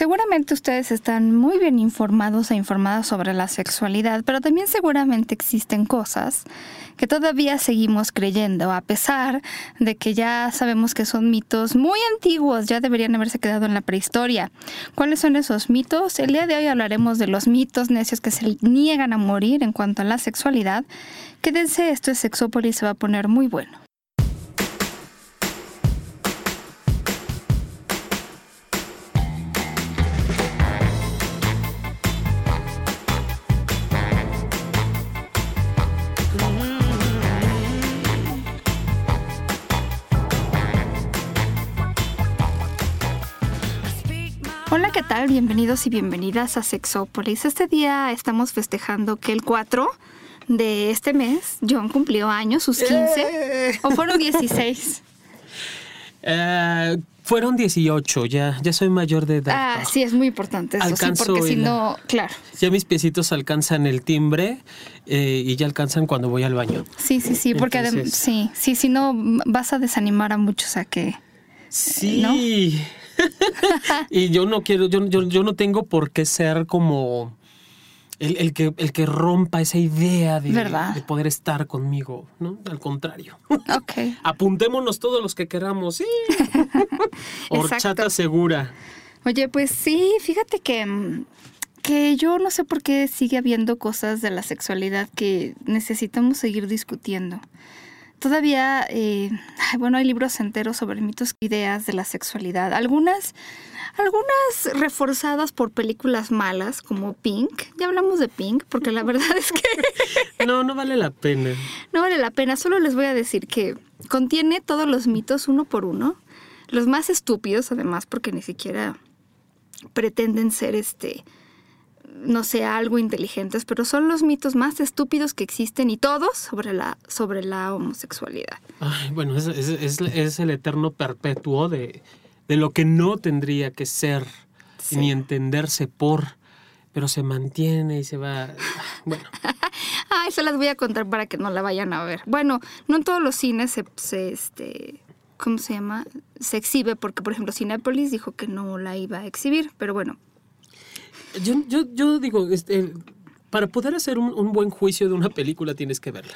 Seguramente ustedes están muy bien informados e informadas sobre la sexualidad, pero también seguramente existen cosas que todavía seguimos creyendo, a pesar de que ya sabemos que son mitos muy antiguos, ya deberían haberse quedado en la prehistoria. ¿Cuáles son esos mitos? El día de hoy hablaremos de los mitos necios que se niegan a morir en cuanto a la sexualidad. Quédense, esto es Sexópolis, se va a poner muy bueno. Hola, ¿qué tal? Bienvenidos y bienvenidas a Sexópolis. Este día estamos festejando que el 4 de este mes John cumplió años, sus 15, ¡Eh! o fueron 16. Eh, fueron 18, ya, ya soy mayor de edad. Ah, sí, es muy importante eso, sí, Alcanzo porque si no, claro. Ya mis piecitos alcanzan el timbre eh, y ya alcanzan cuando voy al baño. Sí, sí, sí, porque Entonces- sí, sí, si no vas a desanimar a muchos a que Sí. Y yo no quiero, yo, yo, yo no tengo por qué ser como el, el que, el que rompa esa idea de, poder estar conmigo, ¿no? Al contrario. Ok. Apuntémonos todos los que queramos, sí. Horchata segura. Oye, pues sí, fíjate que, que yo no sé por qué sigue habiendo cosas de la sexualidad que necesitamos seguir discutiendo. Todavía, eh, bueno, hay libros enteros sobre mitos ideas de la sexualidad. Algunas, algunas reforzadas por películas malas como Pink. Ya hablamos de Pink, porque la verdad es que No, no vale la pena. no vale la pena. Solo les voy a decir que contiene todos los mitos uno por uno. Los más estúpidos, además, porque ni siquiera pretenden ser este no sé, algo inteligentes, pero son los mitos más estúpidos que existen y todos sobre la, sobre la homosexualidad. Ay, bueno, es, es- es- es el eterno perpetuo de, de lo que no tendría que ser Sí. ni entenderse por, pero se mantiene y se va. Bueno, Ay, se las voy a contar para que no la vayan a ver. Bueno, no en todos los cines se, se, este, ¿cómo se llama? Se exhibe porque, por ejemplo, Cinépolis dijo que no la iba a exhibir, pero bueno, yo, yo, yo digo, este, para poder hacer un, un buen juicio de una película tienes que verla.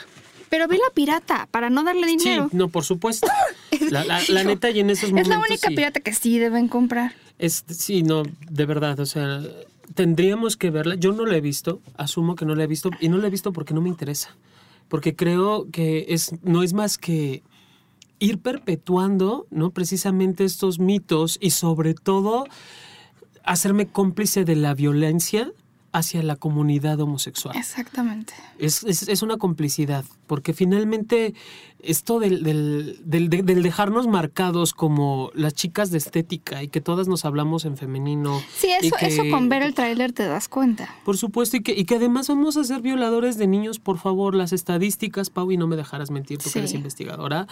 pero ve la pirata para no darle dinero. Sí, no, por supuesto. La, la- la neta, y en esos Es momentos. la única sí. pirata que sí deben comprar. Es, sí, no, de verdad, o sea, tendríamos que verla. Yo no la he visto, asumo que no la he visto, y no la he visto porque no me interesa. Porque creo que es, no es más que ir perpetuando, ¿no? Precisamente estos mitos y sobre todo hacerme cómplice de la violencia hacia la comunidad homosexual. Exactamente. Es, es- es una complicidad, porque finalmente esto del, del- del- de- del dejarnos marcados como las chicas de estética y que todas nos hablamos en femenino. Sí, y eso, que- eso con ver el tráiler te das cuenta. Por supuesto, y que, y que además vamos a ser violadores de niños, por favor, las estadísticas, Pau, y no me dejarás mentir, tú Sí. que eres investigadora.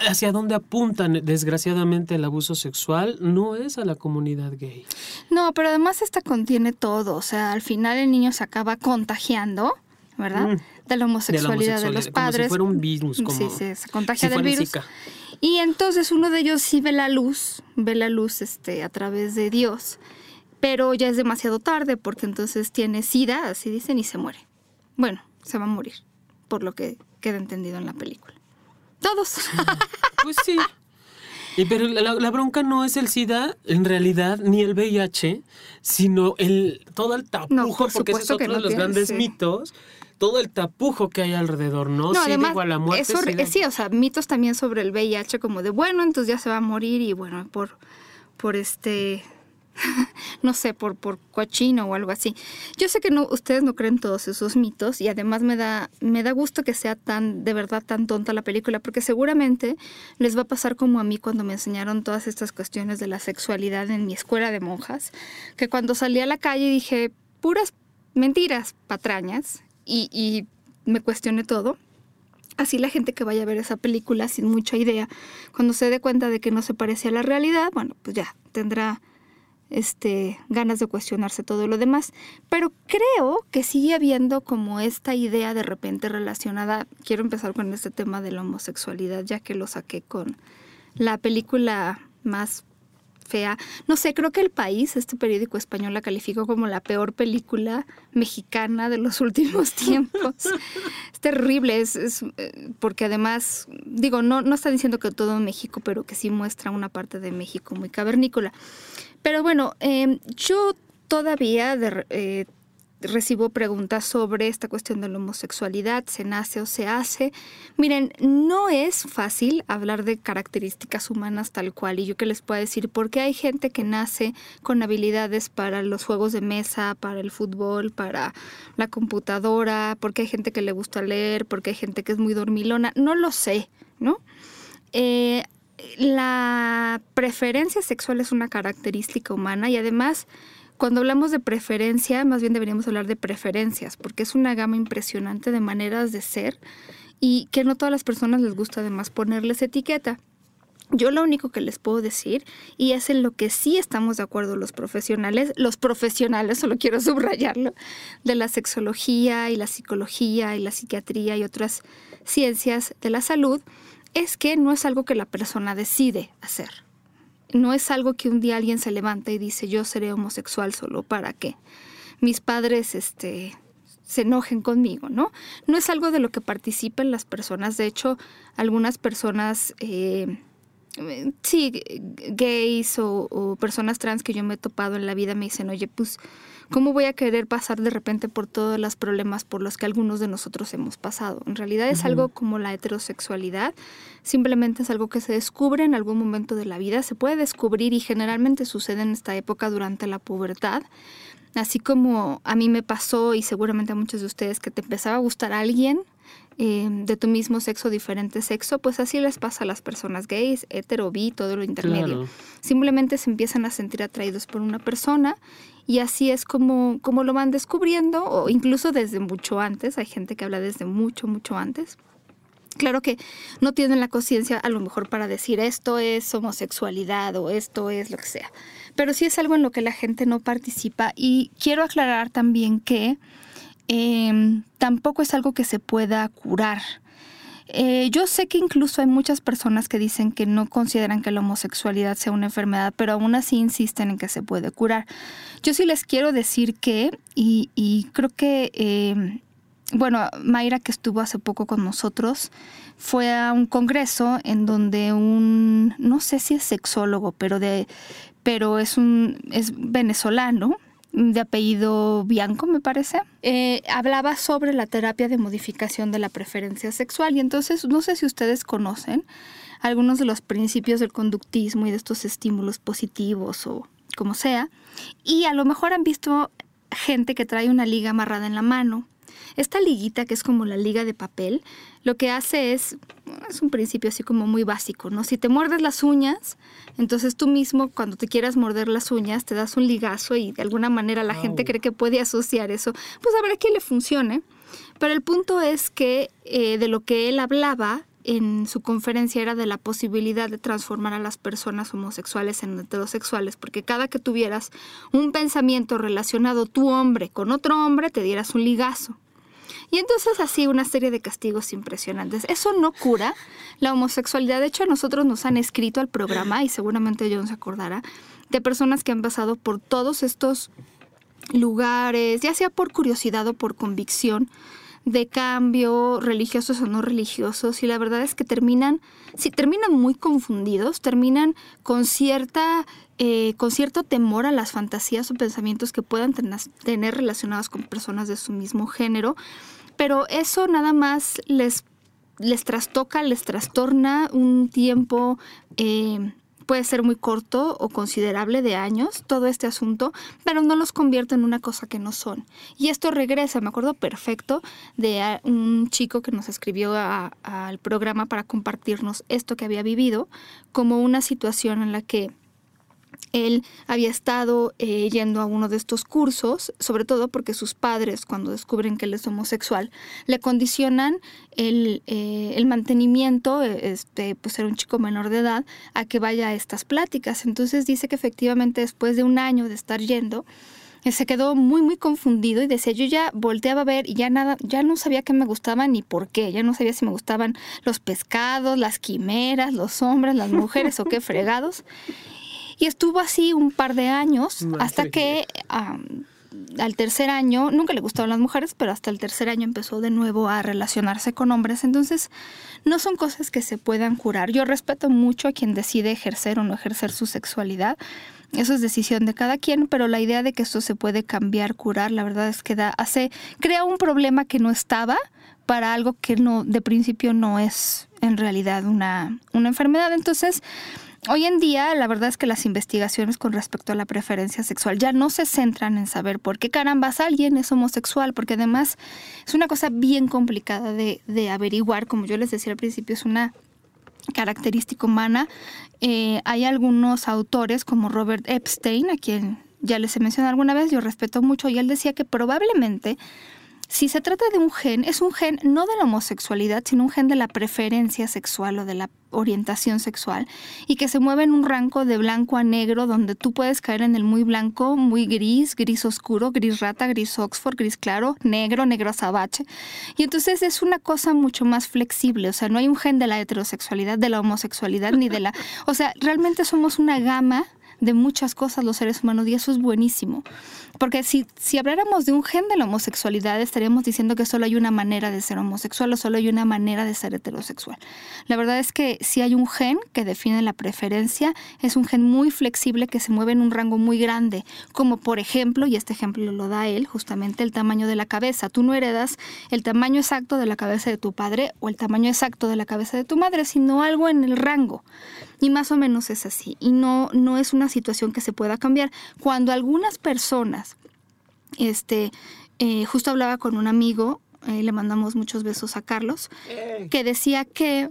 Hacia dónde apuntan, desgraciadamente, el abuso sexual no es a la comunidad gay. No, pero además esta contiene todo. O sea, al final el niño se acaba contagiando, ¿verdad? Mm. De la De la homosexualidad de, los homosexualidad, padres. Como si fuera un virus, como sí, sí, se contagia si del virus. Zika. Y entonces uno de ellos sí ve la luz, ve la luz este, a través de Dios. Pero ya es demasiado tarde porque entonces tiene sida, así dicen, y se muere. Bueno, se va a morir, por lo que queda entendido en la película. Todos. Pues sí. Y pero la, la bronca no es el SIDA, en realidad, ni el VIH, sino el todo el tapujo, No, por porque ese es otro de los tiene, grandes sí. mitos, todo el tapujo que hay alrededor, ¿no? No, SIDA además, igual a muerte. eso, SIDA- sí, o sea, mitos también sobre el VIH, como de, bueno, entonces ya se va a morir y bueno, por, por este, no sé, por, por cochino o algo así. Yo sé que no, ustedes no creen todos esos mitos y además me da, me da gusto que sea tan, de verdad, tan tonta la película, porque seguramente les va a pasar como a mí cuando me enseñaron todas estas cuestiones de la sexualidad en mi escuela de monjas, que cuando salí a la calle dije puras mentiras, patrañas, y, y me cuestioné todo. Así la gente que vaya a ver esa película sin mucha idea, cuando se dé cuenta de que no se parece a la realidad, bueno, pues ya tendrá este, ganas de cuestionarse todo lo demás. Pero creo que sigue habiendo como esta idea de repente relacionada, quiero empezar con este tema de la homosexualidad, ya que lo saqué con la película más fea. No sé, creo que El País, este periódico español, la calificó como la peor película mexicana de los últimos tiempos. es terrible, es, eh, porque además, digo, no, no está diciendo que todo México, pero que sí muestra una parte de México muy cavernícola. Pero bueno, em, yo todavía eh, recibo preguntas sobre esta cuestión de la homosexualidad, se nace o se hace. Miren, no es fácil hablar de características humanas tal cual y yo que les puedo decir, porque hay gente que nace con habilidades para los juegos de mesa, para el fútbol, para la computadora, porque hay gente que le gusta leer, porque hay gente que es muy dormilona, no lo sé, ¿no? Eh, la preferencia sexual es una característica humana y además cuando hablamos de preferencia, más bien deberíamos hablar de preferencias, porque es una gama impresionante de maneras de ser y que no todas las personas les gusta además ponerles etiqueta. Yo lo único que les puedo decir, y es en lo que sí estamos de acuerdo los profesionales, los profesionales, solo quiero subrayarlo, de la sexología y la psicología y la psiquiatría y otras ciencias de la salud, es que no es algo que la persona decide hacer no es algo que un día alguien se levanta y dice yo seré homosexual solo para que mis padres este, se enojen conmigo, ¿no? No es algo de lo que participen las personas. De hecho, algunas personas, eh, sí, gays o, o, personas trans que yo me he topado en la vida me dicen, oye, pues ¿Cómo voy a querer pasar de repente por todos los problemas por los que algunos de nosotros hemos pasado? En realidad es algo como la heterosexualidad, simplemente es algo que se descubre en algún momento de la vida, se puede descubrir y generalmente sucede en esta época durante la pubertad. Así como a mí me pasó y seguramente a muchos de ustedes que te empezaba a gustar a alguien eh, de tu mismo sexo, diferente sexo, pues así les pasa a las personas gays, hetero, bi, todo lo intermedio. Simplemente se empiezan a sentir atraídos por una persona y así es como, como lo van descubriendo, o incluso desde mucho antes, hay gente que habla desde mucho, mucho antes. Claro que no tienen la conciencia a lo mejor para decir esto es homosexualidad o esto es lo que sea, pero sí es algo en lo que la gente no participa y quiero aclarar también que Em, tampoco es algo que se pueda curar. Eh, yo sé que incluso hay muchas personas que dicen que no consideran que la homosexualidad sea una enfermedad, pero aún así insisten en que se puede curar. Yo sí les quiero decir que, y, creo que, em, bueno, Mayra que estuvo hace poco con nosotros, fue a un congreso en donde un, no sé si es sexólogo, pero de, pero es un, es venezolano, de apellido Bianco, me parece, eh, hablaba sobre la terapia de modificación de la preferencia sexual. Y entonces, no sé si ustedes conocen algunos de los principios del conductismo y de estos estímulos positivos o como sea. Y a lo mejor han visto gente que trae una liga amarrada en la mano esta liguita, que es como la liga de papel, lo que hace es, es un principio así como muy básico, ¿no? Si te muerdes las uñas, entonces tú mismo cuando te quieras morder las uñas te das un ligazo y de alguna manera la gente cree que puede asociar eso. Pues a ver a quién le funcione. Pero el punto es que eh, de lo que él hablaba en su conferencia era de la posibilidad de transformar a las personas homosexuales en heterosexuales, porque cada que tuvieras un pensamiento relacionado tu hombre con otro hombre, te dieras un ligazo. Y entonces así una serie de castigos impresionantes. Eso no cura la homosexualidad. De hecho, a nosotros nos han escrito al programa, y seguramente John se acordará, de personas que han pasado por todos estos lugares, ya sea por curiosidad o por convicción, de cambio, religiosos o no religiosos, y la verdad es que terminan, sí, terminan muy confundidos, terminan con cierta, eh, con cierto temor a las fantasías o pensamientos que puedan tener relacionados con personas de su mismo género, pero eso nada más les, les trastoca, les trastorna un tiempo eh, puede ser muy corto o considerable de años, todo este asunto, pero no los convierte en una cosa que no son. Y esto regresa, me acuerdo perfecto de un chico que nos escribió al programa para compartirnos esto que había vivido como una situación en la que él había estado eh, yendo a uno de estos cursos, sobre todo porque sus padres, cuando descubren que él es homosexual, le condicionan el, eh, el mantenimiento, este, pues era un chico menor de edad, a que vaya a estas pláticas. Entonces dice que efectivamente después de un año de estar yendo, eh, se quedó muy muy confundido y decía yo ya volteaba a ver y ya nada ya no sabía qué me gustaba ni por qué ya no sabía si me gustaban los pescados las quimeras los hombres las mujeres o qué fregados Y estuvo así un par de años hasta que al tercer año, nunca le gustaban las mujeres, pero hasta el tercer año empezó de nuevo a relacionarse con hombres. Entonces, no son cosas que se puedan curar. Yo respeto mucho a quien decide ejercer o no ejercer su sexualidad. Eso es decisión de cada quien, pero la idea de que esto se puede cambiar, curar, la verdad es que da, hace, crea un problema que no estaba para algo que no, de principio no es en realidad una, una enfermedad. Entonces, Hoy en día, la verdad es que las investigaciones con respecto a la preferencia sexual ya no se centran en saber por qué carambas alguien es homosexual, porque además es una cosa bien complicada de, de averiguar, como yo les decía al principio, es una característica humana. Eh, hay algunos autores como Robert Epstein, a quien ya les he mencionado alguna vez, yo respeto mucho, y él decía que probablemente si se trata de un gen, es un gen no de la homosexualidad, sino un gen de la preferencia sexual o de la orientación sexual y que se mueve en un rango de blanco a negro donde tú puedes caer en el muy blanco, muy gris, gris oscuro, gris rata, gris Oxford, gris claro, negro, negro azabache. Y entonces es una cosa mucho más flexible, o sea, no hay un gen de la heterosexualidad, de la homosexualidad ni de la... O sea, realmente somos una gama de muchas cosas los seres humanos y eso es buenísimo. Porque si, si habláramos de un gen de la homosexualidad, estaríamos diciendo que solo hay una manera de ser homosexual o solo hay una manera de ser heterosexual. La verdad es que si hay un gen que define la preferencia, es un gen muy flexible que se mueve en un rango muy grande, como por ejemplo, y este ejemplo lo da él, justamente el tamaño de la cabeza. Tú no heredas el tamaño exacto de la cabeza de tu padre o el tamaño exacto de la cabeza de tu madre, sino algo en el rango. Y más o menos es así. Y no, no es una situación que se pueda cambiar. Cuando algunas personas, este, eh, justo hablaba con un amigo, eh, le mandamos muchos besos a Carlos, que decía que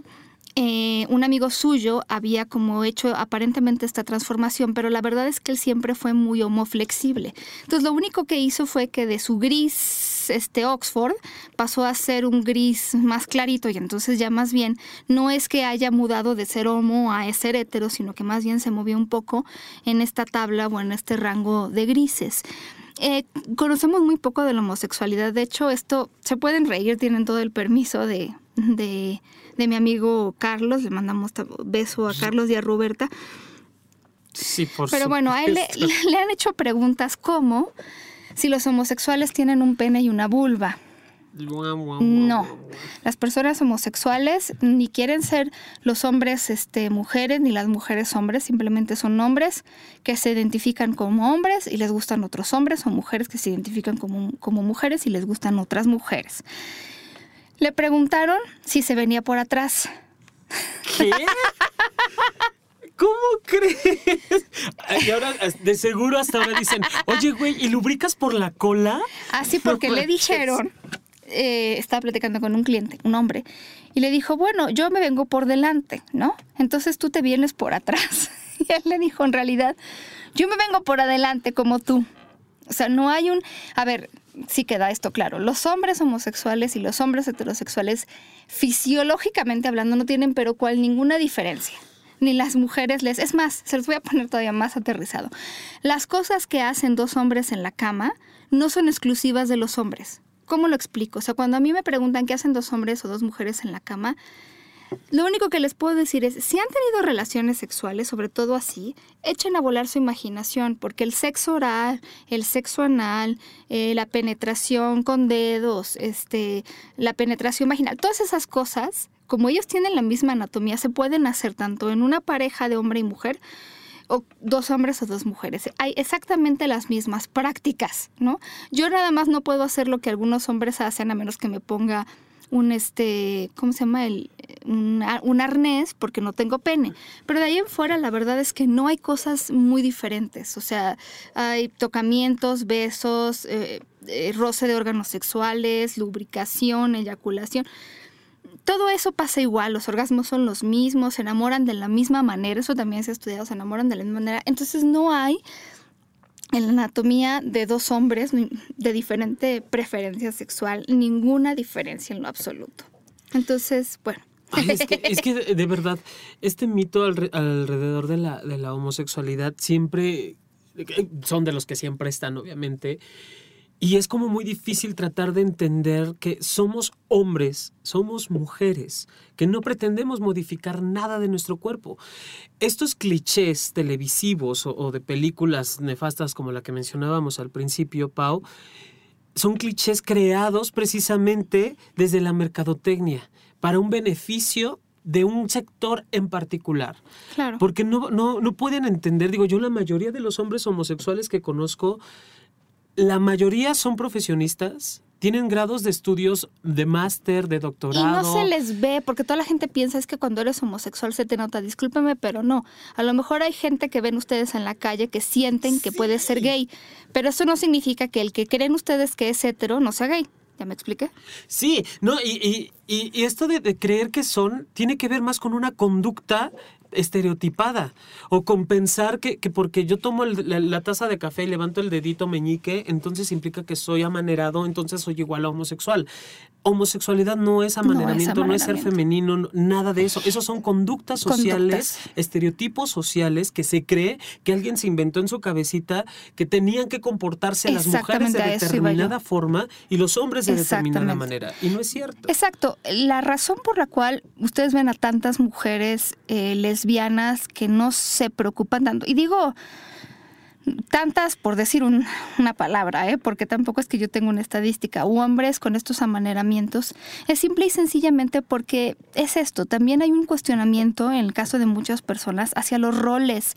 eh, un amigo suyo había como hecho aparentemente esta transformación, pero la verdad es que él siempre fue muy homoflexible. Entonces lo único que hizo fue que de su gris este Oxford pasó a ser un gris más clarito y entonces ya más bien no es que haya mudado de ser homo a ser hetero, sino que más bien se movió un poco en esta tabla o en este rango de grises. Eh, conocemos muy poco de la homosexualidad. De hecho, esto se pueden reír, tienen todo el permiso de, de, de mi amigo Carlos. Le mandamos beso a Carlos y a Roberta. Sí, por Pero bueno, a él le, le han hecho preguntas como si los homosexuales tienen un pene y una vulva. No, las personas homosexuales ni quieren ser los hombres este, mujeres ni las mujeres hombres, simplemente son hombres que se identifican como hombres y les gustan otros hombres o mujeres que se identifican como, como mujeres y les gustan otras mujeres. Le preguntaron si se venía por atrás. ¿Qué? ¿Cómo crees? Y ahora, de seguro hasta ahora dicen, oye, güey, ¿y lubricas por la cola? Así porque No le dijeron, eh, estaba platicando con un cliente, un hombre, y le dijo, bueno, yo me vengo por delante, ¿no? Entonces tú te vienes por atrás. Y él le dijo, en realidad, yo me vengo por adelante como tú. O sea, no hay un... A ver, sí queda esto claro. Los hombres homosexuales y los hombres heterosexuales, fisiológicamente hablando, no tienen pero cual ninguna diferencia. Ni las mujeres les... Es más, se los voy a poner todavía más aterrizado. Las cosas que hacen dos hombres en la cama no son exclusivas de los hombres. ¿Cómo lo explico? O sea, cuando a mí me preguntan qué hacen dos hombres o dos mujeres en la cama, lo único que les puedo decir es, si han tenido relaciones sexuales, sobre todo así, echen a volar su imaginación, porque el sexo oral, el sexo anal, eh, la penetración con dedos, este, la penetración vaginal, todas esas cosas, como ellos tienen la misma anatomía, se pueden hacer tanto en una pareja de hombre y mujer, o dos hombres o dos mujeres. Hay exactamente las mismas prácticas, ¿no? Yo nada más no puedo hacer lo que algunos hombres hacen a menos que me ponga un este, ¿cómo se llama? El, un, arnés porque no tengo pene. Pero de ahí en fuera la verdad es que no hay cosas muy diferentes. O sea, hay tocamientos, besos, eh, eh, roce de órganos sexuales, lubricación, eyaculación. Todo eso pasa igual, los orgasmos son los mismos, se enamoran de la misma manera, eso también se ha estudiado, se enamoran de la misma manera. Entonces no hay en la anatomía de dos hombres de diferente preferencia sexual ninguna diferencia en lo absoluto. Entonces, bueno. Ay, es, que, es que de, verdad, este mito alre- alrededor de la, de la homosexualidad siempre, eh, son de los que siempre están, obviamente, Y es como muy difícil tratar de entender que somos hombres, somos mujeres, que no pretendemos modificar nada de nuestro cuerpo. Estos clichés televisivos o, de películas nefastas como la que mencionábamos al principio, Pau, son clichés creados precisamente desde la mercadotecnia para un beneficio de un sector en particular. Claro. Porque no, no, no pueden entender, digo yo, la mayoría de los hombres homosexuales que conozco la mayoría son profesionistas, tienen grados de estudios de máster, de doctorado. Y no se les ve, porque toda la gente piensa es que cuando eres homosexual se te nota. Discúlpeme, pero no. A lo mejor hay gente que ven ustedes en la calle que sienten que puede ser gay, pero eso no significa que el que creen ustedes que es hetero no sea gay. ¿Ya me expliqué? Sí, no, y, esto de, de, creer que son tiene que ver más con una conducta estereotipada o compensar que, que porque yo tomo la, taza de café y levanto el dedito meñique, entonces implica que soy amanerado, entonces soy igual a homosexual. Homosexualidad no es amaneramiento, no es, ser femenino, nada de eso. Esos son conductas sociales, estereotipos sociales que se cree que alguien se inventó en su cabecita que tenían que comportarse las mujeres de determinada forma y los hombres de determinada manera. Y no es cierto. Exacto. La razón por la cual ustedes ven a tantas mujeres eh, les lesbianas que no se preocupan tanto. Y digo tantas, por decir una palabra, ¿eh? porque tampoco es que yo tenga una estadística, o hombres con estos amaneramientos, es simple y sencillamente porque es esto, también hay un cuestionamiento en el caso de muchas personas hacia los roles.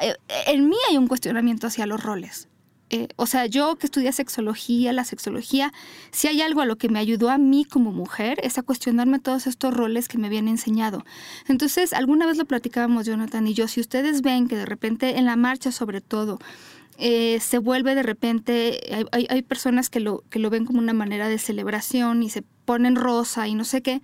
Eh, en mí hay un cuestionamiento hacia los roles. Eh, o sea, yo que estudié sexología, la sexología, si hay algo a lo que me ayudó a mí como mujer, es a cuestionarme todos estos roles que me habían enseñado. Entonces, alguna vez lo platicábamos Jonathan y yo, si ustedes ven que de repente en la marcha sobre todo, eh, se vuelve de repente, hay, hay, personas que lo, que lo ven como una manera de celebración y se ponen rosa y no sé qué,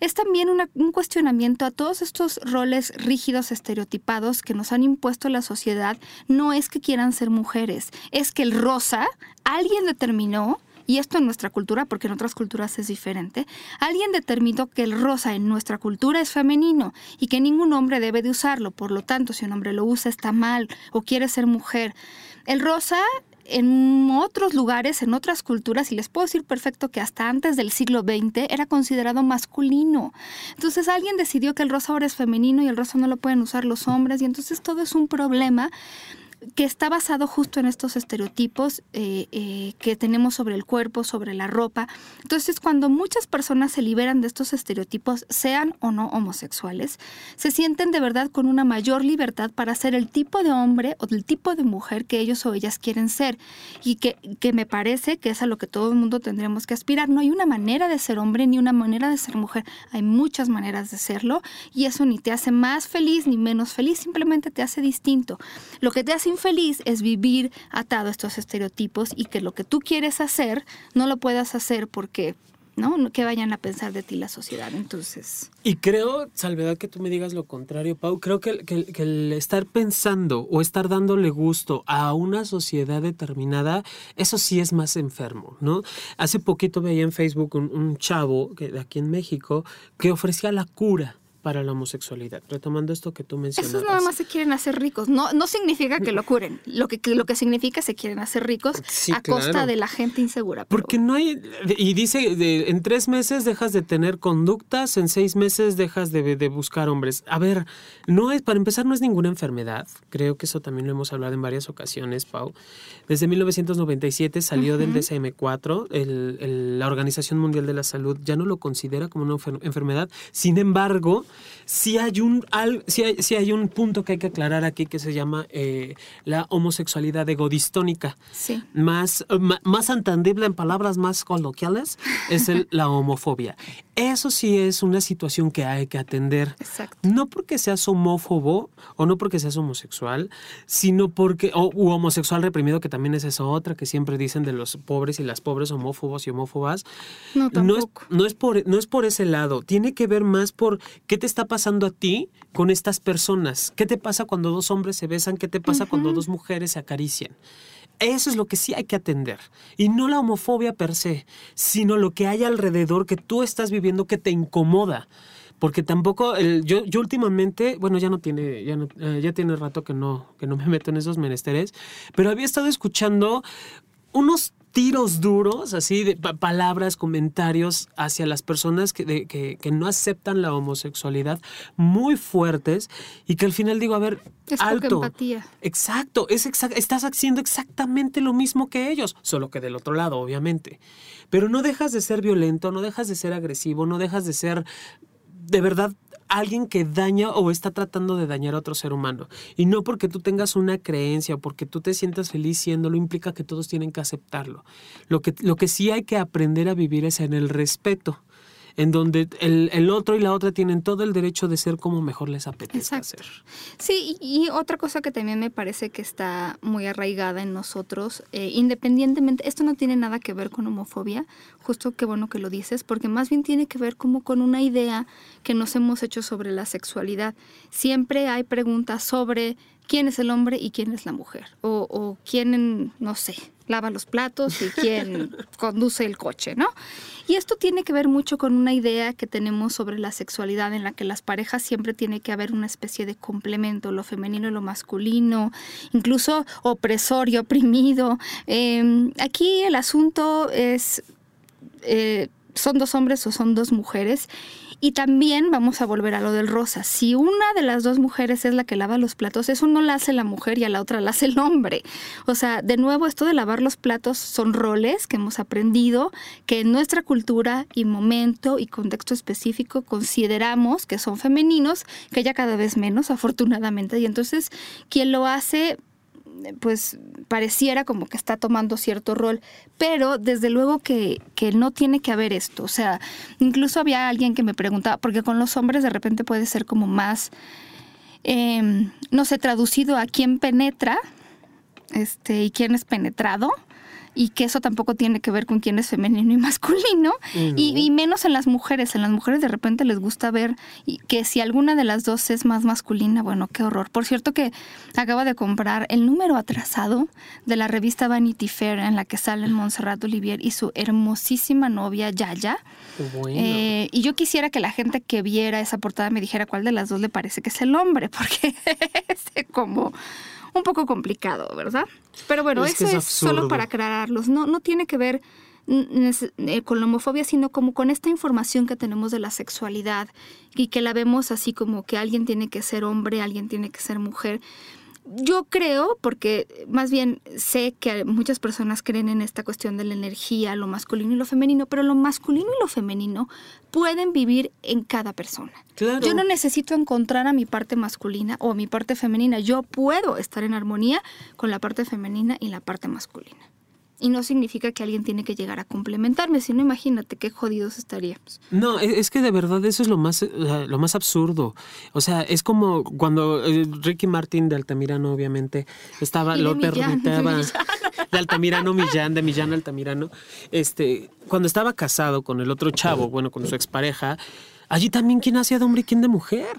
es también un cuestionamiento a todos estos roles rígidos, estereotipados que nos han impuesto la sociedad. No es que quieran ser mujeres, es que el rosa, alguien determinó y esto en nuestra cultura, porque en otras culturas es diferente, alguien determinó que el rosa en nuestra cultura es femenino y que ningún hombre debe de usarlo. Por lo tanto, si un hombre lo usa está mal o quiere ser mujer. El rosa en otros lugares, en otras culturas, y les puedo decir perfecto que hasta antes del siglo XX era considerado masculino. Entonces alguien decidió que el rosa ahora es femenino y el rosa no lo pueden usar los hombres, y entonces todo es un problema que está basado justo en estos estereotipos eh, eh, que tenemos sobre el cuerpo, sobre la ropa. Entonces, cuando muchas personas se liberan de estos estereotipos, sean o no homosexuales, se sienten de verdad con una mayor libertad para ser el tipo de hombre o del tipo de mujer que ellos o ellas quieren ser. Y que, que me parece que es a lo que todo el mundo tendríamos que aspirar. No hay una manera de ser hombre ni una manera de ser mujer. Hay muchas maneras de serlo y eso ni te hace más feliz ni menos feliz, simplemente te hace distinto. Lo que te hace infeliz es vivir atado a estos estereotipos y que lo que tú quieres hacer no lo puedas hacer porque ¿no? Que vayan a pensar de ti la sociedad. Entonces. Y creo, Salvedad, que tú me digas lo contrario, Pau. Creo que, el estar pensando o estar dándole gusto a una sociedad determinada, eso sí es más enfermo, ¿no? Hace poquito veía en Facebook un, un chavo que, de aquí en México que ofrecía la cura para la homosexualidad. Retomando esto que tú mencionabas. Esos nada más se quieren hacer ricos. No, no significa que lo curen. Lo que, lo que significa es que se quieren hacer ricos a costa de la gente insegura. Porque no hay... Y dice, de, en tres meses dejas de tener conductas, en seis meses dejas de, de, buscar hombres. A ver, no es, para empezar, no es ninguna enfermedad. Creo que eso también lo hemos hablado en varias ocasiones, Pau. Desde 1997 salió del DSM-4. El, la Organización Mundial de la Salud ya no lo considera como una enfermedad. Sin embargo, si hay un, si hay, hay un punto que hay que aclarar aquí que se llama eh, la homosexualidad egodistónica. Sí. Más, más entendible en palabras más coloquiales es la homofobia. Eso sí es una situación que hay que atender. Exacto. No porque seas homófobo o no porque seas homosexual, sino porque, o homosexual reprimido, que también es esa otra que siempre dicen de los pobres y las pobres homófobos y homófobas. No, tampoco. No es, por, no es por ese lado. Tiene que ver más por qué te está pasando a ti con estas personas. ¿Qué te pasa cuando dos hombres se besan? ¿Qué te pasa cuando dos mujeres se acarician? Eso es lo que sí hay que atender. Y no la homofobia per se, sino lo que hay alrededor que tú estás viviendo que te incomoda. Porque tampoco, el, yo, yo últimamente, bueno, ya no tiene, ya, no, eh, ya tiene rato que no, que no me meto en esos menesteres, pero había estado escuchando unos tiros duros, así de palabras, comentarios hacia las personas que, que, no aceptan la homosexualidad muy fuertes y que al final digo, a ver, es alto. empatía. Exacto, es estás haciendo exactamente lo mismo que ellos, solo que del otro lado, obviamente. Pero no dejas de ser violento, no dejas de ser agresivo, no dejas de ser de verdad alguien que daña o está tratando de dañar a otro ser humano. Y no porque tú tengas una creencia o porque tú te sientas feliz siéndolo, implica que todos tienen que aceptarlo. Lo que, lo que sí hay que aprender a vivir es en el respeto en donde el, otro y la otra tienen todo el derecho de ser como mejor les apetezca ser. Sí, y, otra cosa que también me parece que está muy arraigada en nosotros, eh, independientemente, esto no tiene nada que ver con homofobia, justo qué bueno que lo dices, porque más bien tiene que ver como con una idea que nos hemos hecho sobre la sexualidad. Siempre hay preguntas sobre quién es el hombre y quién es la mujer, o, o quién, no sé, lava los platos y quién conduce el coche, ¿no? Y esto tiene que ver mucho con una idea que tenemos sobre la sexualidad en la que las parejas siempre tiene que haber una especie de complemento, lo femenino y lo masculino, incluso opresor y oprimido. Em, aquí el asunto es, eh, ¿son dos hombres o son dos mujeres? Y también vamos a volver a lo del rosa. Si una de las dos mujeres es la que lava los platos, eso no la hace la mujer y a la otra la hace el hombre. O sea, de nuevo, esto de lavar los platos son roles que hemos aprendido, que en nuestra cultura y momento y contexto específico consideramos que son femeninos, que ya cada vez menos, afortunadamente. Y entonces, quien lo hace pues pareciera como que está tomando cierto rol, pero desde luego que, que, no tiene que haber esto. O sea, incluso había alguien que me preguntaba, porque con los hombres de repente puede ser como más, em, no sé, traducido a quién penetra este, y quién es penetrado y que eso tampoco tiene que ver con quién es femenino y masculino, y, menos en las mujeres. En las mujeres de repente les gusta ver que si alguna de las dos es más masculina, bueno, qué horror. Por cierto que acabo de comprar el número atrasado de la revista Vanity Fair en la que salen Montserrat Olivier y su hermosísima novia Yaya. Eh, y yo quisiera que la gente que viera esa portada me dijera cuál de las dos le parece que es el hombre, porque es como un poco complicado, ¿verdad? Pero bueno, eso es, solo para aclararlos. No, no tiene que ver eh, con la homofobia, sino como con esta información que tenemos de la sexualidad y que la vemos así como que alguien tiene que ser hombre, alguien tiene que ser mujer yo creo, porque más bien sé que muchas personas creen en esta cuestión de la energía, lo masculino y lo femenino, pero lo masculino y lo femenino pueden vivir en cada persona. Yo no necesito encontrar a mi parte masculina o a mi parte femenina, yo puedo estar en armonía con la parte femenina y la parte masculina. Y no significa que alguien tiene que llegar a complementarme, sino imagínate qué jodidos estaríamos. No, e, es que de verdad eso es lo más, lo más absurdo. O sea, es como cuando eh, Ricky Martin de Altamirano, obviamente, estaba, lo permitaba. De Altamirano Millán, de Millán Altamirano. Este, cuando estaba casado con el otro chavo, bueno, con su expareja, allí también quién hacía de hombre y quién de mujer.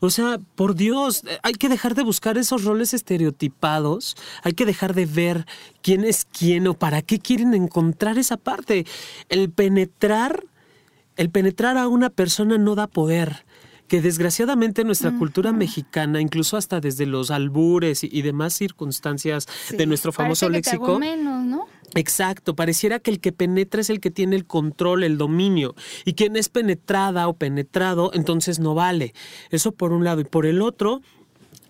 O sea, por Dios, eh, hay que dejar de buscar esos roles estereotipados, hay que dejar de ver quién es quién o para qué quieren encontrar esa parte. El penetrar, el penetrar a una persona no da poder que desgraciadamente nuestra cultura mexicana, incluso hasta desde los albures y, demás circunstancias de nuestro famoso léxico, menos, ¿no? Exacto, pareciera que el que penetra es el que tiene el control, el dominio, y quien es penetrada o penetrado, entonces no vale. Eso por un lado. Y por el otro,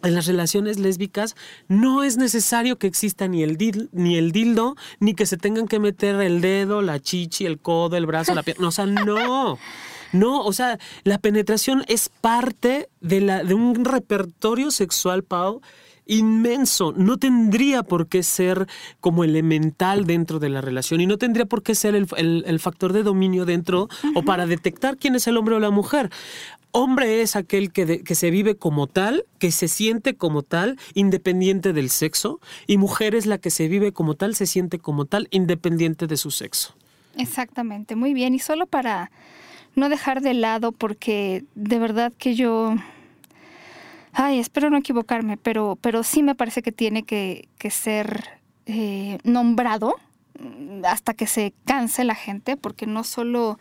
en las relaciones lésbicas no es necesario que exista ni el, ni el dildo, ni que se tengan que meter el dedo, la chichi, el codo, el brazo, la pierna. O sea, no. No, o sea, la penetración es parte de, la, de un repertorio sexual, Pau, inmenso. No tendría por qué ser como elemental dentro de la relación y no tendría por qué ser el, factor de dominio dentro o para detectar quién es el hombre o la mujer. Hombre es aquel que, que, se vive como tal, que se siente como tal, independiente del sexo, y mujer es la que se vive como tal, se siente como tal, independiente de su sexo. Exactamente, muy bien. Y solo para no dejar de lado, porque de verdad que yo ay, espero no equivocarme, pero, pero sí me parece que tiene que, ser eh, nombrado mm, hasta que se canse la gente, porque no solo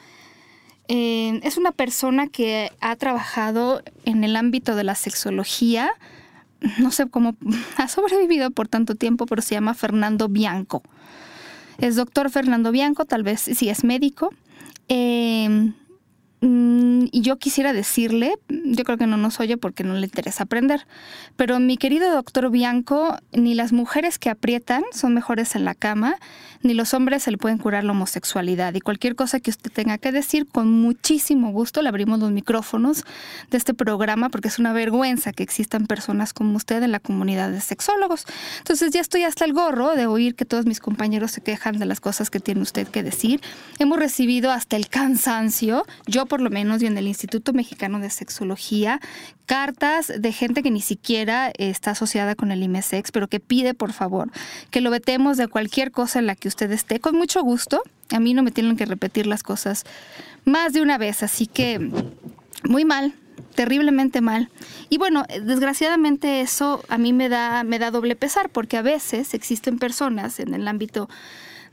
eh, es una persona que ha trabajado en el ámbito de la sexología, no sé cómo ha sobrevivido por tanto tiempo, pero se llama Fernando Bianco. Es doctor Fernando Bianco, tal vez si es médico. Eh, Mm, y yo quisiera decirle, yo creo que no nos oye porque no le interesa aprender, pero mi querido doctor Bianco, ni las mujeres que aprietan son mejores en la cama, ni los hombres se le pueden curar la homosexualidad. Y cualquier cosa que usted tenga que decir, con muchísimo gusto le abrimos los micrófonos de este programa porque es una vergüenza que existan personas como usted en la comunidad de sexólogos. Entonces ya estoy hasta el gorro de oír que todos mis compañeros se quejan de las cosas que tiene usted que decir. Hemos recibido hasta el cansancio, yo por lo menos y en el Instituto Mexicano de Sexología, cartas de gente que ni siquiera está asociada con el IMSEX, pero que pide por favor que lo vetemos de cualquier cosa en la que usted esté, con mucho gusto. A mí no me tienen que repetir las cosas más de una vez, así que muy mal, terriblemente mal. Y bueno, desgraciadamente eso a mí me da, me da doble pesar, porque a veces existen personas en el ámbito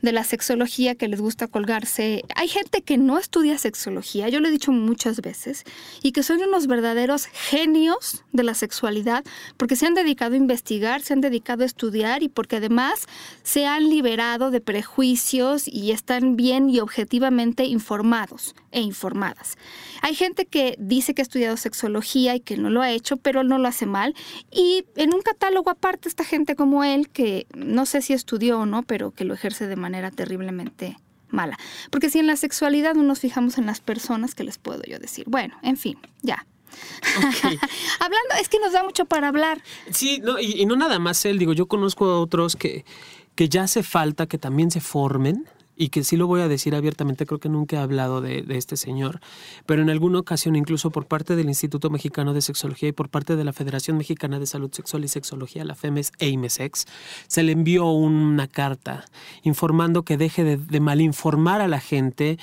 de la sexología que les gusta colgarse. Hay gente que no estudia sexología, yo lo he dicho muchas veces, y que son unos verdaderos genios de la sexualidad porque se han dedicado a investigar, se han dedicado a estudiar y porque además se han liberado de prejuicios y están bien y objetivamente informados e informadas. Hay gente que dice que ha estudiado sexología y que no lo ha hecho, pero no lo hace mal. Y en un catálogo aparte está gente como él que no sé si estudió o no, pero que lo ejerce de manera terriblemente mala. Porque si en la sexualidad no nos fijamos en las personas, ¿qué les puedo yo decir? Bueno, en fin, ya. Hablando, es que nos da mucho para hablar. Sí, no, y, y, no nada más él, digo, yo conozco a otros que, que ya hace falta que también se formen y que sí lo voy a decir abiertamente, creo que nunca he hablado de, de, este señor, pero en alguna ocasión, incluso por parte del Instituto Mexicano de Sexología y por parte de la Federación Mexicana de Salud Sexual y Sexología, la FEMES e IMESEX, se le envió una carta informando que deje de, de malinformar a la gente.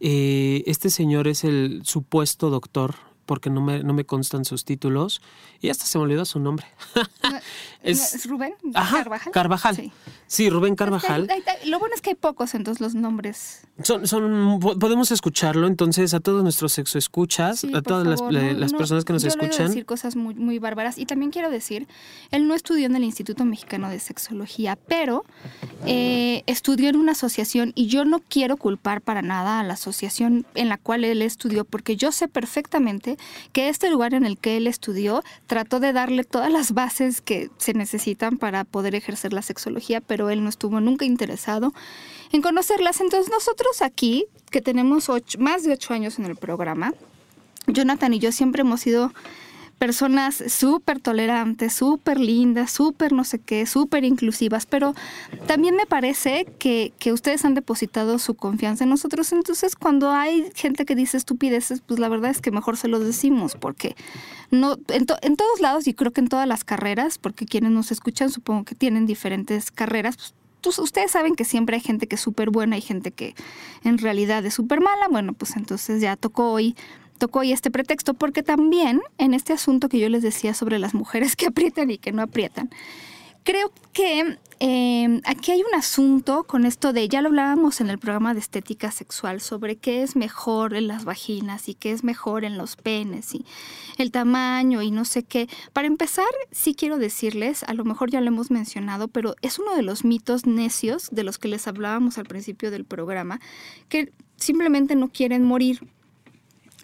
Eh, este señor es el supuesto doctor porque no me, no me constan sus títulos y hasta se me olvidó su nombre. es, ¿Es, Rubén Ajá, Carvajal. Carvajal. Sí. sí Rubén Carvajal. Lo bueno es que hay pocos, entonces los nombres. Son, son, podemos escucharlo, entonces a todos nuestros sexoescuchas, sí, a todas las, favor, las, no, las, personas que nos yo escuchan. Le decir cosas muy, muy bárbaras y también quiero decir, él no estudió en el Instituto Mexicano de Sexología, pero eh, estudió en una asociación y yo no quiero culpar para nada a la asociación en la cual él estudió, porque yo sé perfectamente que este lugar en el que él estudió trató de darle todas las bases que se necesitan para poder ejercer la sexología, pero él no estuvo nunca interesado en conocerlas. Entonces nosotros aquí, que tenemos más de ocho años en el programa, Jonathan y yo siempre hemos sido personas súper tolerantes, súper lindas, súper no sé qué, súper inclusivas, pero también me parece que, que, ustedes han depositado su confianza en nosotros. Entonces, cuando hay gente que dice estupideces, pues la verdad es que mejor se lo decimos, porque no, en, to, en todos lados y creo que en todas las carreras, porque quienes nos escuchan supongo que tienen diferentes carreras, pues pues, ustedes saben que siempre hay gente que es súper buena y gente que en realidad es súper mala. Bueno, pues entonces ya tocó hoy tocó hoy este pretexto, porque también en este asunto que yo les decía sobre las mujeres que aprietan y que no aprietan, creo que eh, aquí hay un asunto con esto de, ya lo hablábamos en el programa de estética sexual, sobre qué es mejor en las vaginas y qué es mejor en los penes y el tamaño y no sé qué. Para empezar, sí quiero decirles, a lo mejor ya lo hemos mencionado, pero es uno de los mitos necios de los que les hablábamos al principio del programa, que simplemente no quieren morir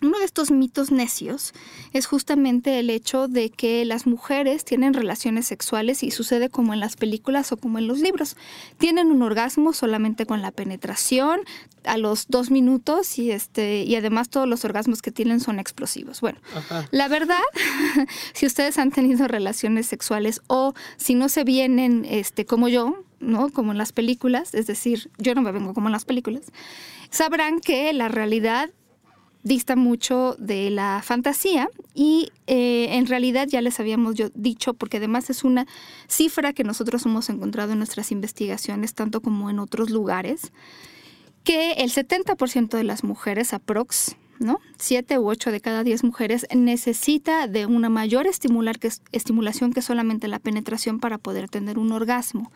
uno de estos mitos necios es justamente el hecho de que las mujeres tienen relaciones sexuales y sucede como en las películas o como en los libros. Tienen un orgasmo solamente con la penetración a los dos minutos y este y además todos los orgasmos que tienen son explosivos. Bueno, Ajá. la verdad, si ustedes han tenido relaciones sexuales o si no se vienen este como yo, ¿no? Como en las películas, es decir, yo no me vengo como en las películas, sabrán que la realidad dista mucho de la fantasía y eh, en realidad ya les habíamos yo dicho, porque además es una cifra que nosotros hemos encontrado en nuestras investigaciones, tanto como en otros lugares, que el 70% de las mujeres, aprox, ¿no? Siete u ocho de cada diez mujeres necesita de una mayor estimular que, estimulación que solamente la penetración para poder tener un orgasmo.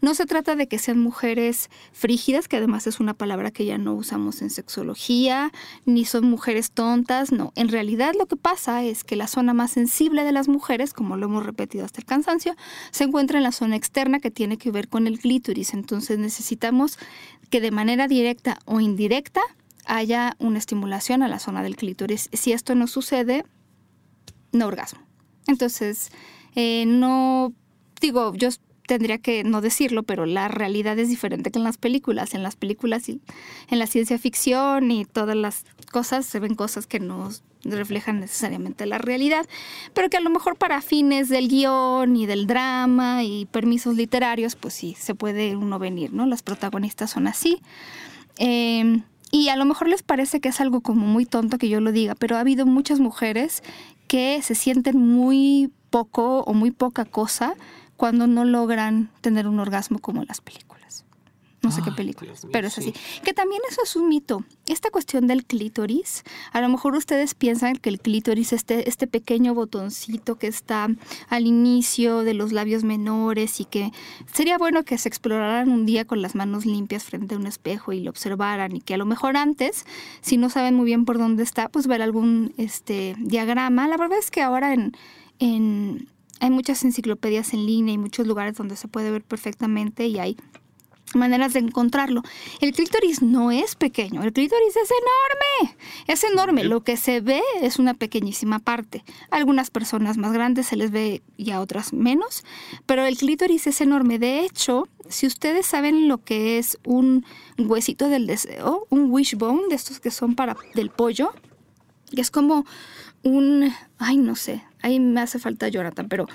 No se trata de que sean mujeres frígidas, que además es una palabra que ya no usamos en sexología, ni son mujeres tontas, no. En realidad lo que pasa es que la zona más sensible de las mujeres, como lo hemos repetido hasta el cansancio, se encuentra en la zona externa que tiene que ver con el clítoris. Entonces necesitamos que de manera directa o indirecta haya una estimulación a la zona del clítoris. Si esto no sucede, no orgasmo. Entonces, eh, no digo, yo tendría que no decirlo, pero la realidad es diferente que en las películas. En las películas y en la ciencia ficción y todas las cosas se ven cosas que no reflejan necesariamente la realidad, pero que a lo mejor para fines del guion y del drama y permisos literarios, pues sí, se puede uno venir, ¿no? Las protagonistas son así. Em, y a lo mejor les parece que es algo como muy tonto que yo lo diga, pero ha habido muchas mujeres que se sienten muy poco o muy poca cosa cuando no logran tener un orgasmo como en las películas. No sé qué películas, pero es así. Que también eso es un mito. Esta cuestión del clítoris, a lo mejor ustedes piensan que el clítoris es este, este pequeño botoncito que está al inicio de los labios menores y que sería bueno que se exploraran un día con las manos limpias frente a un espejo y lo observaran y que a lo mejor antes, si no saben muy bien por dónde está, pues ver algún este, diagrama. La verdad es que ahora en, en hay muchas enciclopedias en línea y muchos lugares donde se puede ver perfectamente y hay maneras de encontrarlo. El clítoris no es pequeño, el clítoris es enorme, es enorme. Lo que se ve es una pequeñísima parte. algunas personas más grandes se les ve y a otras menos, pero el clítoris es enorme. De hecho, si ustedes saben lo que es un huesito del deseo, un wishbone, de estos que son para del pollo, que es como un, ay, no sé, ahí me hace falta Jonathan, pero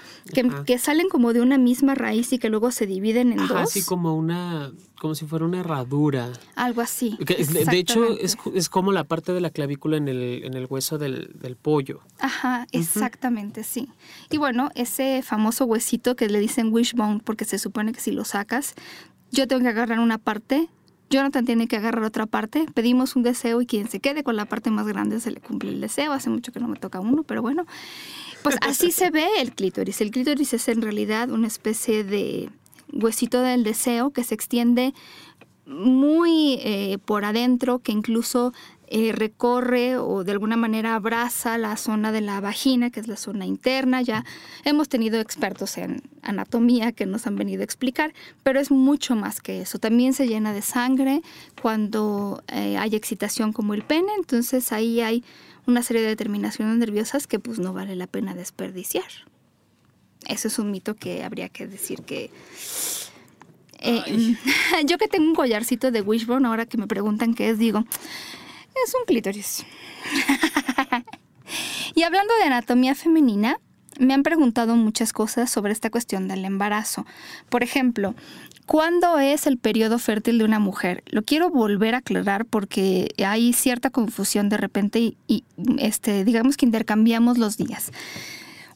que, salen como de una misma raíz y que luego se dividen en dos. Así como una, como si fuera una herradura. Algo así. de hecho, es, como la parte de la clavícula en el, en el hueso del, pollo. Ajá, exactamente, sí. Y bueno, ese famoso huesito que le dicen wishbone, porque se supone que si lo sacas, yo tengo que agarrar una parte Jonathan tiene que agarrar otra parte, pedimos un deseo y quien se quede con la parte más grande se le cumple el deseo. Hace mucho que no me toca uno, pero bueno. Pues así se ve el clítoris. El clítoris es en realidad una especie de huesito del deseo que se extiende muy eh, por adentro, que incluso eh, recorre o de alguna manera abraza la zona de la vagina, que es la zona interna. Ya hemos tenido expertos en anatomía que nos han venido a explicar, pero es mucho más que eso. También se llena de sangre cuando eh, hay excitación como el pene, entonces ahí hay una serie de determinaciones nerviosas que pues no vale la pena desperdiciar. Eso es un mito que habría que decir que... Eh, yo que tengo un collarcito de Wishbone, ahora que me preguntan qué es, digo, es un clítoris. y hablando de anatomía femenina, me han preguntado muchas cosas sobre esta cuestión del embarazo. Por ejemplo, ¿cuándo es el periodo fértil de una mujer? Lo quiero volver a aclarar porque hay cierta confusión de repente y, este, digamos que intercambiamos los días.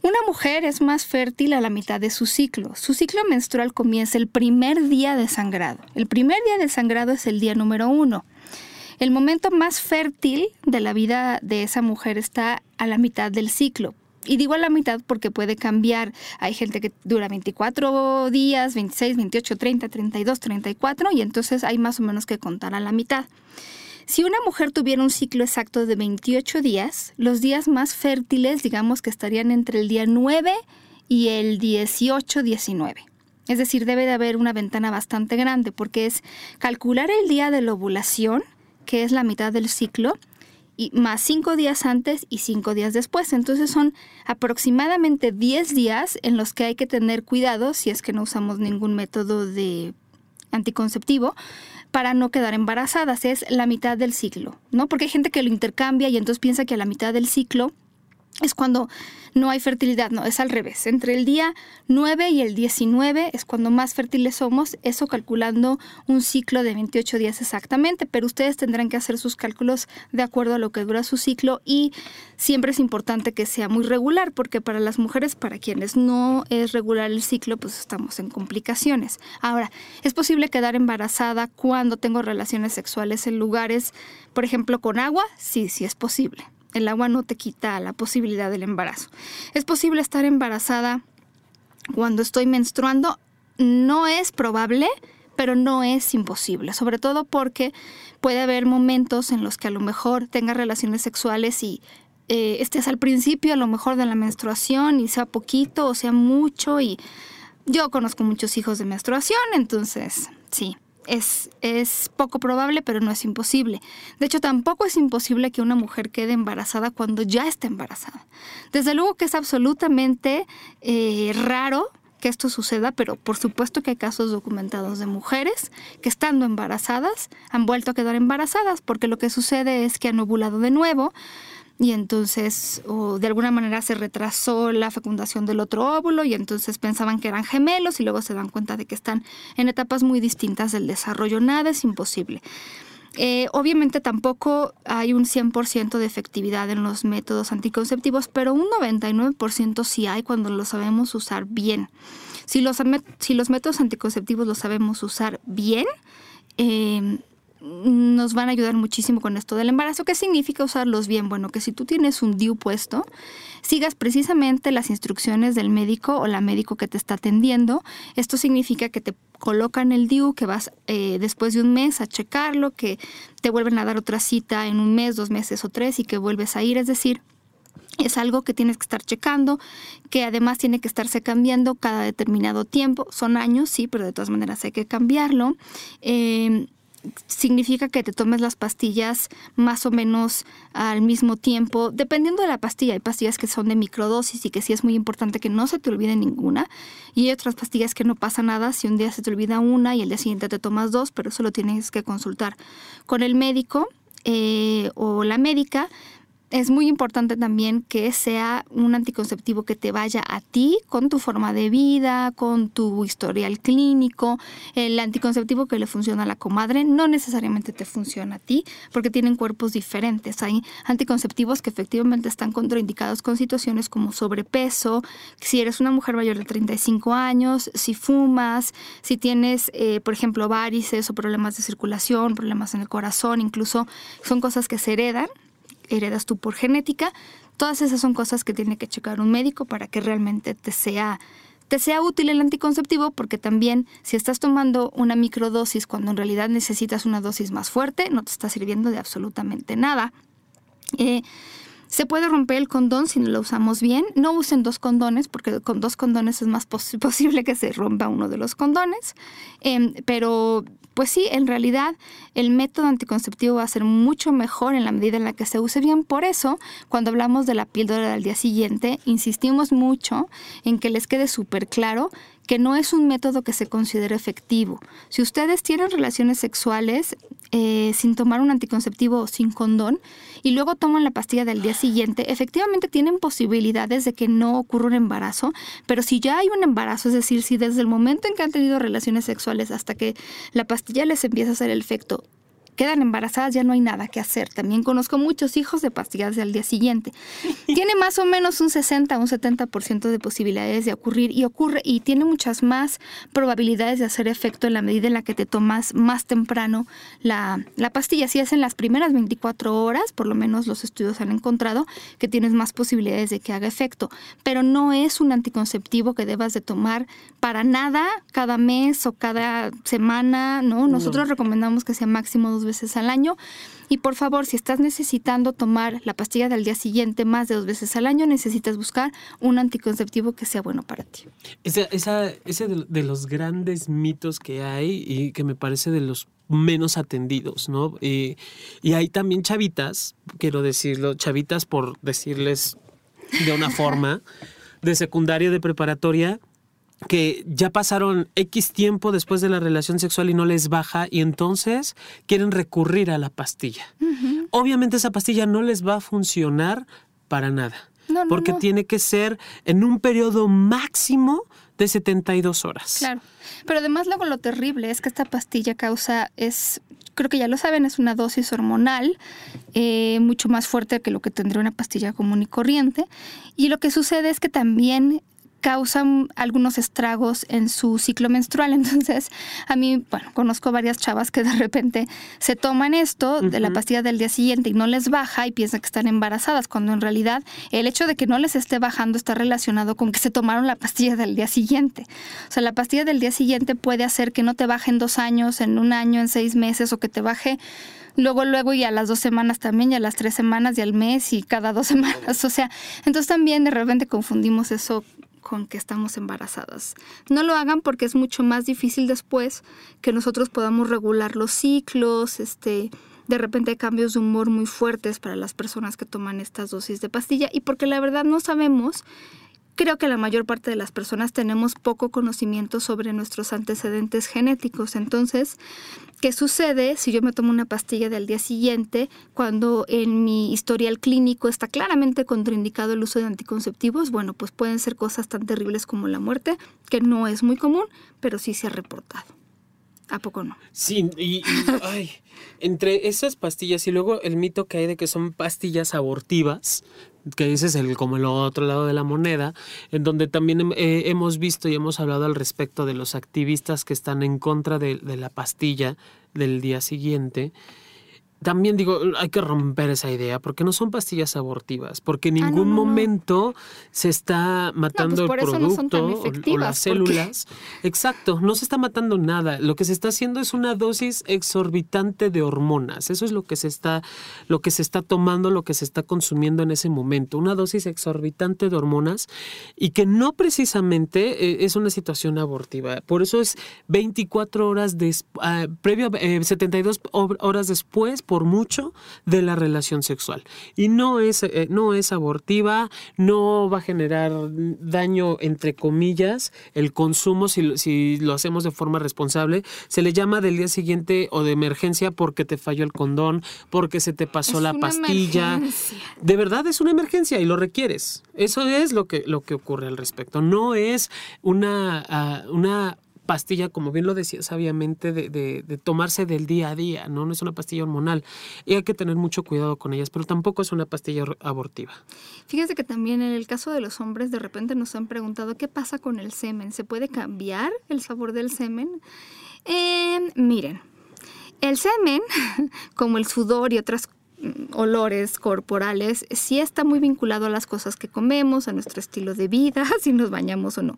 Una mujer es más fértil a la mitad de su ciclo. Su ciclo menstrual comienza el primer día de sangrado. El primer día de sangrado es el día número uno. El momento más fértil de la vida de esa mujer está a la mitad del ciclo. Y digo a la mitad porque puede cambiar. Hay gente que dura 24 días, 26, 28, 30, 32, 34 y entonces hay más o menos que contar a la mitad. Si una mujer tuviera un ciclo exacto de 28 días, los días más fértiles digamos que estarían entre el día 9 y el 18, 19. Es decir, debe de haber una ventana bastante grande porque es calcular el día de la ovulación que es la mitad del ciclo, y más cinco días antes y cinco días después. Entonces son aproximadamente 10 días en los que hay que tener cuidado si es que no usamos ningún método de anticonceptivo para no quedar embarazadas. Es la mitad del ciclo, ¿no? Porque hay gente que lo intercambia y entonces piensa que a la mitad del ciclo es cuando no hay fertilidad, no, es al revés. Entre el día 9 y el 19 es cuando más fértiles somos, eso calculando un ciclo de 28 días exactamente, pero ustedes tendrán que hacer sus cálculos de acuerdo a lo que dura su ciclo y siempre es importante que sea muy regular, porque para las mujeres, para quienes no es regular el ciclo, pues estamos en complicaciones. Ahora, ¿es posible quedar embarazada cuando tengo relaciones sexuales en lugares, por ejemplo, con agua? Sí, sí es posible el agua no te quita la posibilidad del embarazo. ¿Es posible estar embarazada cuando estoy menstruando? No es probable, pero no es imposible, sobre todo porque puede haber momentos en los que a lo mejor tengas relaciones sexuales y eh, estés al principio a lo mejor de la menstruación y sea poquito o sea mucho y yo conozco muchos hijos de menstruación, entonces sí, es, es, poco probable, pero no es imposible. De hecho, tampoco es imposible que una mujer quede embarazada cuando ya está embarazada. Desde luego que es absolutamente eh, raro que esto suceda, pero por supuesto que hay casos documentados de mujeres que estando embarazadas han vuelto a quedar embarazadas, porque lo que sucede es que han ovulado de nuevo, y entonces o de alguna manera se retrasó la fecundación del otro óvulo y entonces pensaban que eran gemelos y luego se dan cuenta de que están en etapas muy distintas del desarrollo. Nada es imposible. Eh, obviamente tampoco hay un 100% de efectividad en los métodos anticonceptivos, pero un 99% sí hay cuando lo sabemos usar bien. Si los, si los métodos anticonceptivos los sabemos usar bien, eh, nos van a ayudar muchísimo con esto del embarazo. ¿Qué significa usarlos bien? Bueno, que si tú tienes un DIU puesto, sigas precisamente las instrucciones del médico o la médico que te está atendiendo. Esto significa que te colocan el DIU, que vas eh, después de un mes a checarlo, que te vuelven a dar otra cita en un mes, dos meses o tres y que vuelves a ir. Es decir, es algo que tienes que estar checando, que además tiene que estarse cambiando cada determinado tiempo. Son años, sí, pero de todas maneras hay que cambiarlo. Eh, significa que te tomes las pastillas más o menos al mismo tiempo, dependiendo de la pastilla. Hay pastillas que son de microdosis y que sí es muy importante que no se te olvide ninguna. Y hay otras pastillas que no pasa nada si un día se te olvida una y el día siguiente te tomas dos, pero eso lo tienes que consultar con el médico eh, o la médica es muy importante también que sea un anticonceptivo que te vaya a ti con tu forma de vida, con tu historial clínico. El anticonceptivo que le funciona a la comadre no necesariamente te funciona a ti porque tienen cuerpos diferentes. Hay anticonceptivos que efectivamente están contraindicados con situaciones como sobrepeso, si eres una mujer mayor de 35 años, si fumas, si tienes, eh, por ejemplo, varices o problemas de circulación, problemas en el corazón, incluso son cosas que se heredan heredas tú por genética. Todas esas son cosas que tiene que checar un médico para que realmente te sea, te sea útil el anticonceptivo, porque también si estás tomando una microdosis cuando en realidad necesitas una dosis más fuerte, no te está sirviendo de absolutamente nada. Eh, se puede romper el condón si no lo usamos bien. No usen dos condones porque con dos condones es más posible que se rompa uno de los condones. Em, pero pues sí, en realidad el método anticonceptivo va a ser mucho mejor en la medida en la que se use bien. Por eso, cuando hablamos de la píldora del día siguiente, insistimos mucho en que les quede súper claro que no es un método que se considere efectivo. Si ustedes tienen relaciones sexuales eh, sin tomar un anticonceptivo o sin condón y luego toman la pastilla del día siguiente, efectivamente tienen posibilidades de que no ocurra un embarazo, pero si ya hay un embarazo, es decir, si desde el momento en que han tenido relaciones sexuales hasta que la pastilla les empieza a hacer el efecto, quedan embarazadas, ya no hay nada que hacer. También conozco muchos hijos de pastillas al día siguiente. tiene más o menos un 60, un 70% de posibilidades de ocurrir y ocurre y tiene muchas más probabilidades de hacer efecto en la medida en la que te tomas más temprano la, la pastilla. Si es en las primeras 24 horas, por lo menos los estudios han encontrado que tienes más posibilidades de que haga efecto, pero no es un anticonceptivo que debas de tomar para nada cada mes o cada semana, ¿no? Nosotros recomendamos que sea máximo dos veces al año. Y por favor, si estás necesitando tomar la pastilla del día siguiente más de dos veces al año, necesitas buscar un anticonceptivo que sea bueno para ti. Esa, ese de, los grandes mitos que hay y que me parece de los menos atendidos, ¿no? Y, y hay también chavitas, quiero decirlo, chavitas por decirles de una forma, de secundaria, de preparatoria, que ya pasaron X tiempo después de la relación sexual y no les baja y entonces quieren recurrir a la pastilla. Obviamente esa pastilla no les va a funcionar para nada. No, no, porque no. tiene que ser en un periodo máximo de 72 horas. Claro. Pero además luego lo terrible es que esta pastilla causa, es, creo que ya lo saben, es una dosis hormonal eh, mucho más fuerte que lo que tendría una pastilla común y corriente. Y lo que sucede es que también causan algunos estragos en su ciclo menstrual. Entonces, a mí, bueno, conozco varias chavas que de repente se toman esto de la pastilla del día siguiente y no les baja y piensan que están embarazadas, cuando en realidad el hecho de que no les esté bajando está relacionado con que se tomaron la pastilla del día siguiente. O sea, la pastilla del día siguiente puede hacer que no te baje en dos años, en un año, en seis meses, o que te baje luego, luego y a las dos semanas también, y a las tres semanas y al mes y cada dos semanas. O sea, entonces también de repente confundimos eso con que estamos embarazadas. No lo hagan porque es mucho más difícil después que nosotros podamos regular los ciclos, este, de repente hay cambios de humor muy fuertes para las personas que toman estas dosis de pastilla y porque la verdad no sabemos Creo que la mayor parte de las personas tenemos poco conocimiento sobre nuestros antecedentes genéticos. Entonces, ¿qué sucede si yo me tomo una pastilla del día siguiente cuando en mi historial clínico está claramente contraindicado el uso de anticonceptivos? Bueno, pues pueden ser cosas tan terribles como la muerte, que no es muy común, pero sí se ha reportado. ¿A poco no? Sí, y, y, ay, entre esas pastillas y luego el mito que hay de que son pastillas abortivas, que ese es el, como el otro lado de la moneda, en donde también eh, hemos visto y hemos hablado al respecto de los activistas que están en contra de la pastilla del día siguiente. También digo, hay que romper esa idea, porque no son pastillas abortivas, porque en Ah, no, ningún no. momento se está matando por el producto o- las células. Exacto, no se está matando nada. Lo que se está haciendo es una dosis exorbitante de hormonas. Eso es lo que se está, lo que se está tomando, lo que se está consumiendo en ese momento. Una dosis exorbitante de hormonas y que no precisamente eh, es una situación abortiva. Por eso es 24 horas des- ah, previo, eh, 72 hor- horas después, por mucho, de la relación sexual. Y no es, eh, no es abortiva, no va a generar daño, entre comillas, el consumo si, lo- si lo hacemos de forma responsable. Se le llama del día siguiente o de emergencia porque te falló el condón, porque se te pasó Es la pastilla. emergencia. De verdad es una emergencia y lo requieres. Eso es lo que, lo que ocurre al respecto. No es una, ah, una pastilla, como bien lo decía sabiamente, de, tomarse del día a día, ¿no? No es una pastilla hormonal. Y hay que tener mucho cuidado con ellas, pero tampoco es una pastilla or- abortiva. Fíjense que también en el caso de los hombres, de repente nos han preguntado qué pasa con el semen. ¿Se puede cambiar el sabor del semen? Eh, miren, el semen, como el sudor y otras olores corporales, sí está muy vinculado a las cosas que comemos, a nuestro estilo de vida, si nos bañamos o no,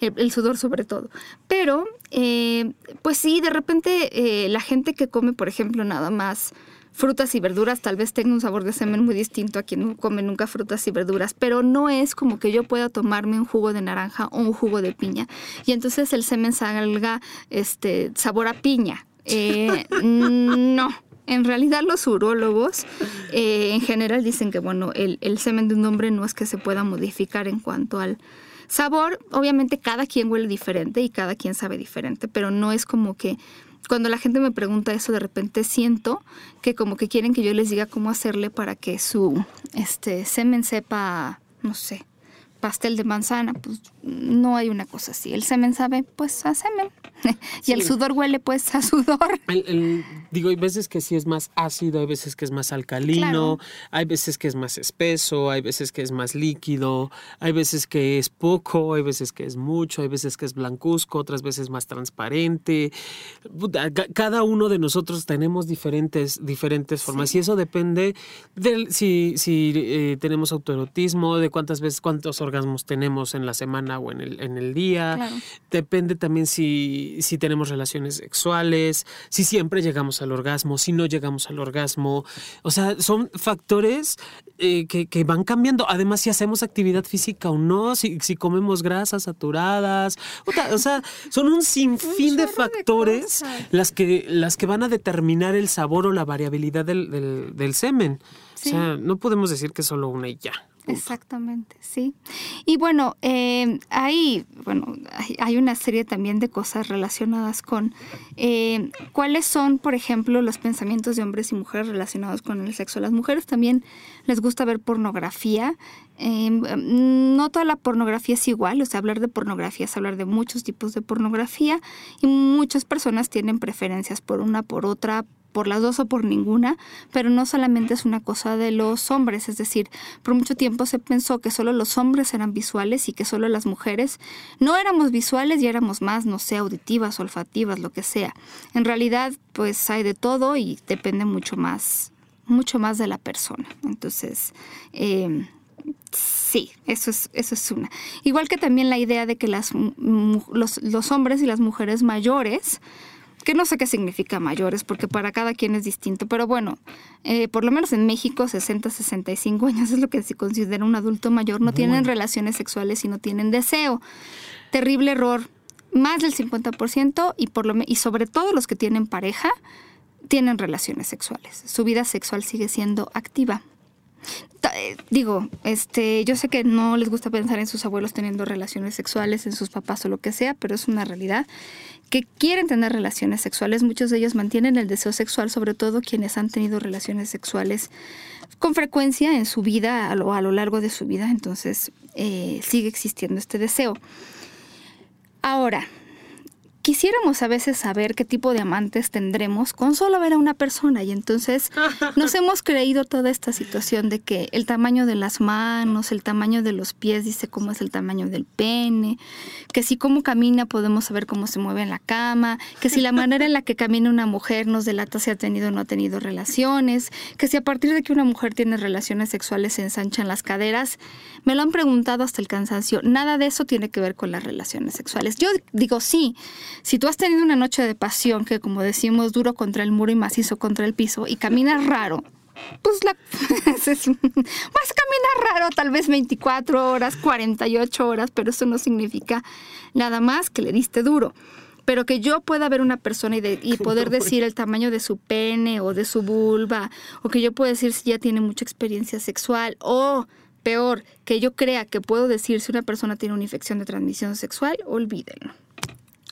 el, el sudor sobre todo. Pero, eh, pues sí, de repente eh, la gente que come, por ejemplo, nada más frutas y verduras tal vez tenga un sabor de semen muy distinto a quien no come nunca frutas y verduras, pero no es como que yo pueda tomarme un jugo de naranja o un jugo de piña y entonces el semen salga este sabor a piña. Eh, no. En realidad los urólogos eh, en general dicen que bueno, el, el semen de un hombre no es que se pueda modificar en cuanto al sabor. Obviamente cada quien huele diferente y cada quien sabe diferente, pero no es como que cuando la gente me pregunta eso, de repente siento que como que quieren que yo les diga cómo hacerle para que su este semen sepa, no sé, pastel de manzana, pues no hay una cosa así. El semen sabe pues a semen y el sudor huele pues a sudor. El- el- digo, hay veces que sí es más ácido, hay veces que es más alcalino, Claro. hay veces que es más espeso, hay veces que es más líquido, hay veces que es poco, hay veces que es mucho, hay veces que es blancuzco, otras veces más transparente. Cada uno de nosotros tenemos diferentes, diferentes formas y eso depende de si, si eh, tenemos autoerotismo, de cuántas veces, cuántos orgasmos tenemos en la semana o en el, en el día. Claro. Depende también si, si tenemos relaciones sexuales, si siempre llegamos al orgasmo, si no llegamos al orgasmo. O sea, son factores eh, que, que van cambiando. Además, si hacemos actividad física o no, si, si comemos grasas saturadas. O sea, son un sinfín de chorro de factores las, que, las que van a determinar el sabor o la variabilidad del, del- del semen. Sí. O sea, no podemos decir que solo una y ya. Exactamente, sí. Y bueno, eh, hay, bueno, hay, una serie también de cosas relacionadas con eh, cuáles son, por ejemplo, los pensamientos de hombres y mujeres relacionados con el sexo. Las mujeres también les gusta ver pornografía. Eh, no toda la pornografía es igual, o sea, hablar de pornografía es hablar de muchos tipos de pornografía y muchas personas tienen preferencias por una, por otra, por las dos o por ninguna, pero no solamente es una cosa de los hombres, es decir, por mucho tiempo se pensó que solo los hombres eran visuales y que solo las mujeres no éramos visuales y éramos más, no sé, auditivas, olfativas, lo que sea. En realidad, pues hay de todo y depende mucho más, mucho más de la persona. Entonces, em, Sí, eso es, eso es una. Igual que también la idea de que las, los, los hombres y las mujeres mayores que no sé qué significa mayores, porque para cada quien es distinto, pero bueno, eh, por lo menos en México, 60, 65 años es lo que se considera un adulto mayor, no tienen relaciones sexuales y no tienen deseo. Terrible error. Más del 50% y, por lo, y sobre todo los que tienen pareja tienen relaciones sexuales. Su vida sexual sigue siendo activa. Eh, digo, este, yo sé que no les gusta pensar en sus abuelos teniendo relaciones sexuales, en sus papás o lo que sea, pero es una realidad que quieren tener relaciones sexuales. Muchos de ellos mantienen el deseo sexual, sobre todo quienes han tenido relaciones sexuales con frecuencia en su vida, lo, a lo largo de su vida. Entonces, eh, sigue existiendo este deseo. Ahora, quisiéramos a veces saber qué tipo de amantes tendremos con solo ver a una persona y entonces nos hemos creído toda esta situación de que el tamaño de las manos, el tamaño de los pies dice cómo es el tamaño del pene, que si cómo camina podemos saber cómo se mueve en la cama, que si la manera en la que camina una mujer nos delata si ha tenido o no ha tenido relaciones, que si a partir de que una mujer tiene relaciones sexuales se ensanchan las caderas. Me lo han preguntado hasta el cansancio. Nada de eso tiene que ver con las relaciones sexuales. Yo digo sí, si tú has tenido una noche de pasión que, como decimos, duro contra el muro y macizo contra el piso y caminas raro, pues la, vas a caminar raro, tal vez 24 horas, 48 horas, pero eso no significa nada más que le diste duro. Pero que yo pueda ver una persona y, y poder decir el tamaño de su pene o de su vulva, o que yo pueda decir si ya tiene mucha experiencia sexual, o peor, que yo crea que puedo decir si una persona tiene una infección de transmisión sexual, olvídenlo.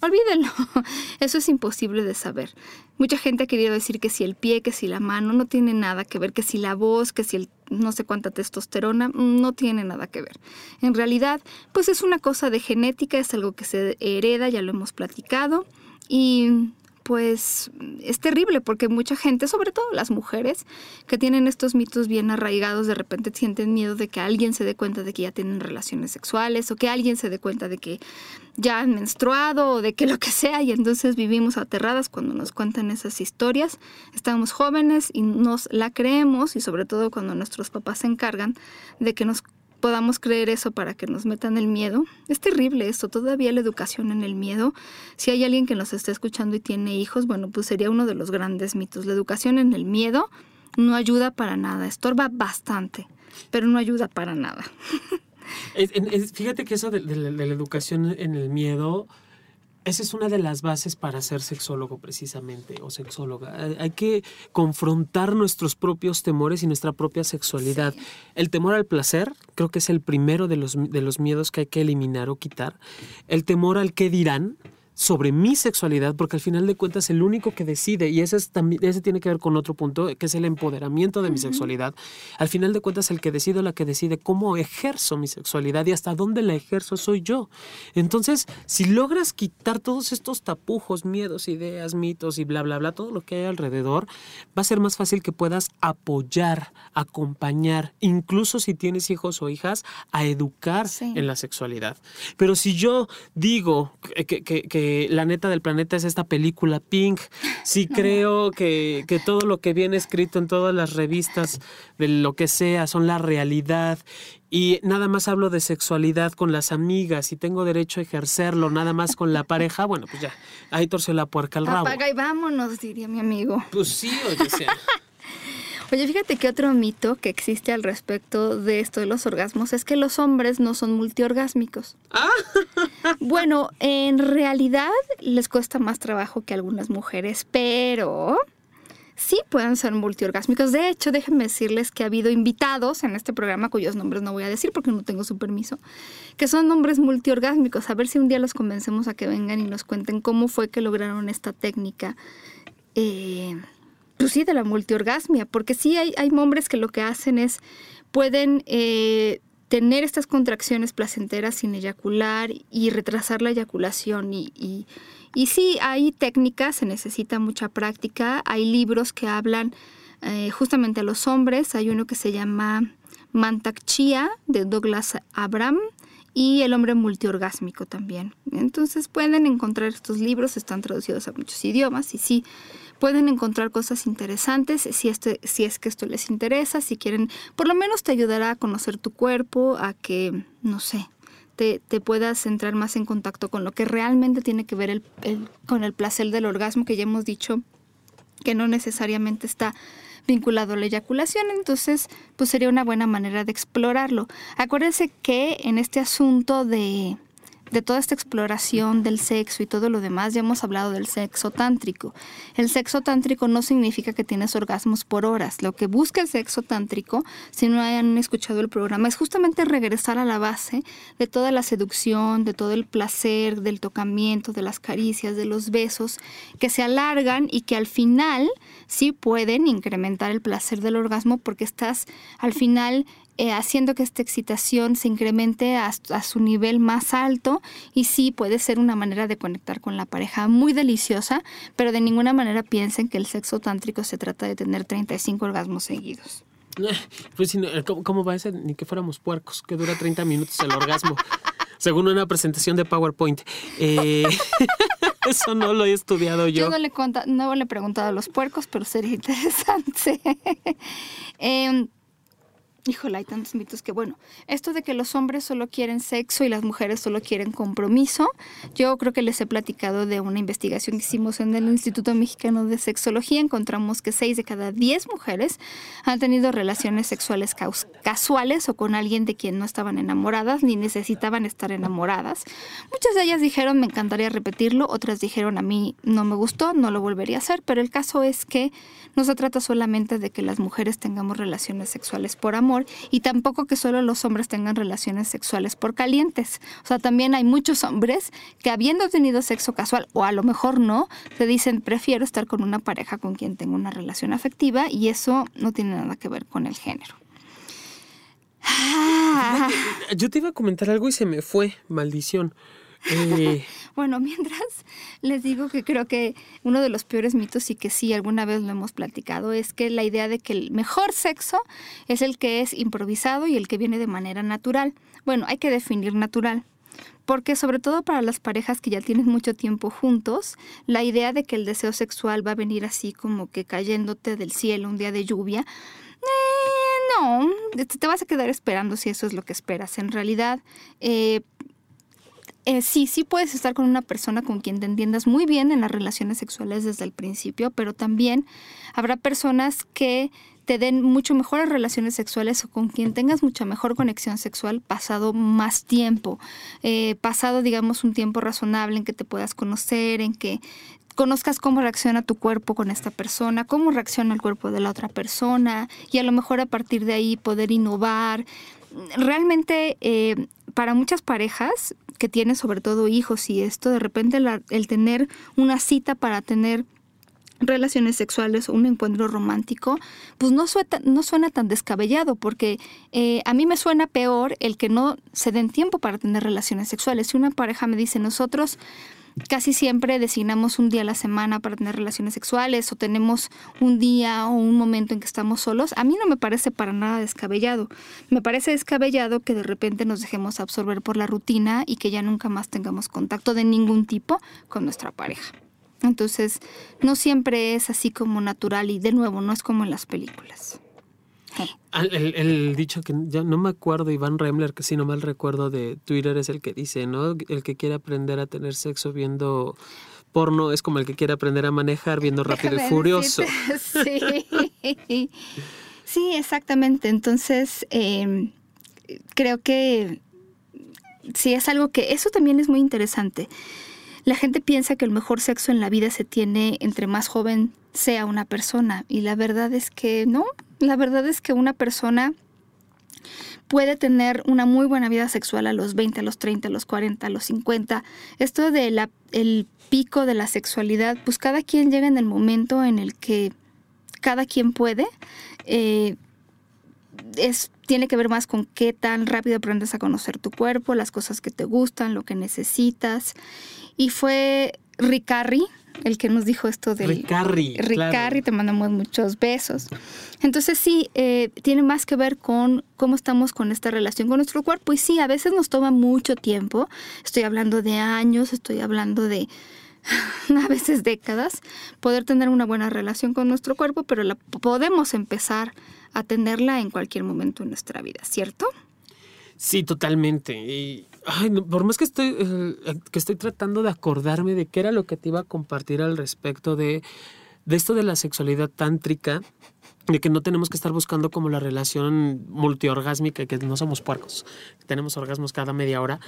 Olvídenlo, eso es imposible de saber. Mucha gente ha querido decir que si el pie, que si la mano, no tiene nada que ver, que si la voz, que si el no sé cuánta testosterona, no tiene nada que ver. En realidad, pues es una cosa de genética, es algo que se hereda, ya lo hemos platicado, y pues es terrible porque mucha gente, sobre todo las mujeres, que tienen estos mitos bien arraigados, de repente sienten miedo de que alguien se dé cuenta de que ya tienen relaciones sexuales o que alguien se dé cuenta de que ya han menstruado o de que lo que sea y entonces vivimos aterradas cuando nos cuentan esas historias. Estamos jóvenes y nos la creemos y sobre todo cuando nuestros papás se encargan de que nos podamos creer eso para que nos metan el miedo. Es terrible esto, todavía la educación en el miedo. Si hay alguien que nos está escuchando y tiene hijos, bueno, pues sería uno de los grandes mitos. La educación en el miedo no ayuda para nada, estorba bastante, pero no ayuda para nada. fíjate que eso de, la educación en el miedo esa es una de las bases para ser sexólogo precisamente o sexóloga. Hay que confrontar nuestros propios temores y nuestra propia sexualidad. El temor al placer creo que es el primero de los, de los miedos que hay que eliminar o quitar. El temor al qué dirán, sobre mi sexualidad, porque al final de cuentas el único que decide, y ese, es también, ese tiene que ver con otro punto, que es el empoderamiento de mi sexualidad, al final de cuentas el que decide o la que decide cómo ejerzo mi sexualidad y hasta dónde la ejerzo soy yo. Entonces, si logras quitar todos estos tapujos, miedos, ideas, mitos y bla, bla, bla, todo lo que hay alrededor, va a ser más fácil que puedas apoyar, acompañar, incluso si tienes hijos o hijas, a educar en la sexualidad. Pero si yo digo que, que la neta del planeta es esta película Pink. Sí creo que, que todo lo que viene escrito en todas las revistas de lo que sea son la realidad y nada más hablo de sexualidad con las amigas y tengo derecho a ejercerlo nada más con la pareja, bueno, pues ya, ahí torció la puerca al rabo. Apaga y vámonos, diría mi amigo. Pues sí, oye, sea. Oye, fíjate que otro mito que existe al respecto de esto de los orgasmos es que los hombres no son multiorgásmicos. Ah. Bueno, en realidad les cuesta más trabajo que algunas mujeres, pero sí pueden ser multiorgásmicos. De hecho, déjenme decirles que ha habido invitados en este programa cuyos nombres no voy a decir porque no tengo su permiso, que son nombres multiorgásmicos. A ver si un día los convencemos a que vengan y nos cuenten cómo fue que lograron esta técnica. Eh, pues sí, de la multiorgasmia, porque sí hay, hay hombres que lo que hacen es, pueden eh, tener estas contracciones placenteras sin eyacular y retrasar la eyaculación. Y, y, y sí, hay técnicas, se necesita mucha práctica, hay libros que hablan eh, justamente a los hombres, hay uno que se llama Mantak Chia de Douglas Abram y El hombre multiorgásmico también. Entonces pueden encontrar estos libros, están traducidos a muchos idiomas y sí, pueden encontrar cosas interesantes si, este, si es que esto les interesa, si quieren, por lo menos te ayudará a conocer tu cuerpo, a que, no sé, te, te puedas entrar más en contacto con lo que realmente tiene que ver el, con el placer del orgasmo, que ya hemos dicho que no necesariamente está vinculado a la eyaculación, entonces pues sería una buena manera de explorarlo. Acuérdense que en este asunto de de toda esta exploración del sexo y todo lo demás, ya hemos hablado del sexo tántrico. El sexo tántrico no significa que tienes orgasmos por horas. Lo que busca el sexo tántrico, si no hayan escuchado el programa, es justamente regresar a la base de toda la seducción, de todo el placer, del tocamiento, de las caricias, de los besos, que se alargan y que al final sí pueden incrementar el placer del orgasmo porque estás al final eh, haciendo que esta excitación se incremente a, su nivel más alto y sí puede ser una manera de conectar con la pareja muy deliciosa, pero de ninguna manera piensen que el sexo tántrico se trata de tener 35 orgasmos seguidos. Pues ¿cómo, va a ser? Ni que fuéramos puercos, que dura 30 minutos el orgasmo. Según una presentación de PowerPoint. Eh, eso no lo he estudiado yo. Yo no le, no le he preguntado a los puercos, pero sería interesante. eh, Híjole, hay tantos mitos que, bueno, esto de que los hombres solo quieren sexo y las mujeres solo quieren compromiso, yo creo que les he platicado de una investigación que hicimos en el Instituto Mexicano de Sexología. Encontramos que 6 de cada 10 mujeres han tenido relaciones sexuales casuales o con alguien de quien no estaban enamoradas ni necesitaban estar enamoradas. Muchas de ellas dijeron, me encantaría repetirlo, otras dijeron, a mí no me gustó, no lo volvería a hacer, pero el caso es que no se trata solamente de que las mujeres tengamos relaciones sexuales por amor, y tampoco que solo los hombres tengan relaciones sexuales por calientes. O sea, también hay muchos hombres que habiendo tenido sexo casual o a lo mejor no, te dicen prefiero estar con una pareja con quien tengo una relación afectiva y eso no tiene nada que ver con el género. Yo te iba a comentar algo y se me fue, maldición. Eh, bueno, mientras les digo que creo que uno de los peores mitos y que sí alguna vez lo hemos platicado es que la idea de que el mejor sexo es el que es improvisado y el que viene de manera natural. Bueno, hay que definir natural. Porque sobre todo para las parejas que ya tienen mucho tiempo juntos, la idea de que el deseo sexual va a venir así como que cayéndote del cielo un día de lluvia, eh, no, te vas a quedar esperando si eso es lo que esperas. En realidad, eh, eh, sí, sí puedes estar con una persona con quien te entiendas muy bien en las relaciones sexuales desde el principio, pero también habrá personas que te den mucho mejores relaciones sexuales o con quien tengas mucha mejor conexión sexual pasado más tiempo, eh, pasado digamos un tiempo razonable en que te puedas conocer, en que conozcas cómo reacciona tu cuerpo con esta persona, cómo reacciona el cuerpo de la otra persona y a lo mejor a partir de ahí poder innovar. Realmente eh, para muchas parejas que tienen sobre todo hijos y esto, de repente el tener una cita para tener relaciones sexuales o un encuentro romántico, pues no suena, no suena tan descabellado, porque eh, a mí me suena peor el que no se den tiempo para tener relaciones sexuales. Si una pareja me dice, nosotros casi siempre designamos un día a la semana para tener relaciones sexuales o tenemos un día o un momento en que estamos solos, a mí no me parece para nada descabellado. Me parece descabellado que de repente nos dejemos absorber por la rutina y que ya nunca más tengamos contacto de ningún tipo con nuestra pareja. Entonces, no siempre es así como natural y de nuevo, no es como en las películas. El, dicho que ya no me acuerdo, Iván Remler, que si no mal recuerdo de Twitter, es el que dice, ¿no? El que quiere aprender a tener sexo viendo porno es como el que quiere aprender a manejar viendo Rápido y Furioso. Sí. sí, exactamente. Entonces, em, creo que sí es algo que eso también es muy interesante. La gente piensa que el mejor sexo en la vida se tiene entre más joven sea una persona. Y la verdad es que no, la verdad es que una persona puede tener una muy buena vida sexual a los 20, a los 30, a los 40, a los 50. Esto de el pico de la sexualidad, pues cada quien llega en el momento en el que cada quien puede. Eh, es, tiene que ver más con qué tan rápido aprendes a conocer tu cuerpo, las cosas que te gustan, lo que necesitas. Y fue Ricarri el que nos dijo esto del... Ricarri. Ricarri, te mandamos muchos besos. Entonces sí, eh, tiene más que ver con cómo estamos con esta relación con nuestro cuerpo. Y sí, a veces nos toma mucho tiempo. Estoy hablando de años, estoy hablando de a veces décadas, poder tener una buena relación con nuestro cuerpo, pero la podemos empezar a tenerla en cualquier momento en nuestra vida, ¿cierto? Sí, totalmente. Y por más que estoy, eh, que estoy tratando de acordarme de qué era lo que te iba a compartir al respecto de, de esto de la sexualidad tántrica, de que no tenemos que estar buscando como la relación multiorgásmica que no somos puercos, tenemos orgasmos cada media hora.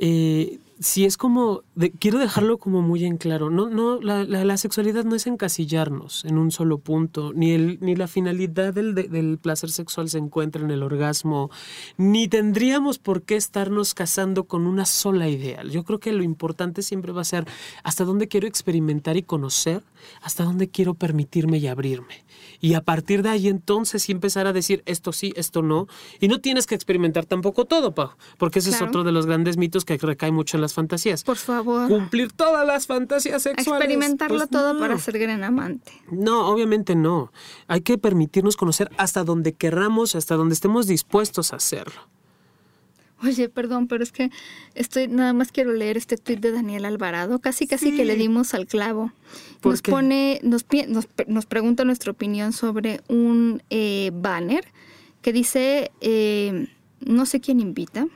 Eh, sí es como, quiero dejarlo como muy en claro, no, no, la, sexualidad no es encasillarnos en un solo punto, ni, el, ni la finalidad del, del, placer sexual se encuentra en el orgasmo, ni tendríamos por qué estarnos casando con una sola idea. Yo creo que lo importante siempre va a ser hasta dónde quiero experimentar y conocer, hasta dónde quiero permitirme y abrirme. Y a partir de ahí entonces sí empezar a decir esto sí, esto no. Y no tienes que experimentar tampoco todo, Pau, porque ese es otro de los grandes mitos que recae mucho en las fantasías. Por favor. Cumplir todas las fantasías sexuales. Experimentarlo pues todo para ser gran amante. No, obviamente no. Hay que permitirnos conocer hasta donde querramos, hasta donde estemos dispuestos a hacerlo. Oye, perdón, pero es que estoy nada más quiero leer este tuit de Daniel Alvarado, casi casi que le dimos al clavo. Nos pone, nos, nos, pregunta nuestra opinión sobre un eh, banner que dice, eh, no sé quién invita,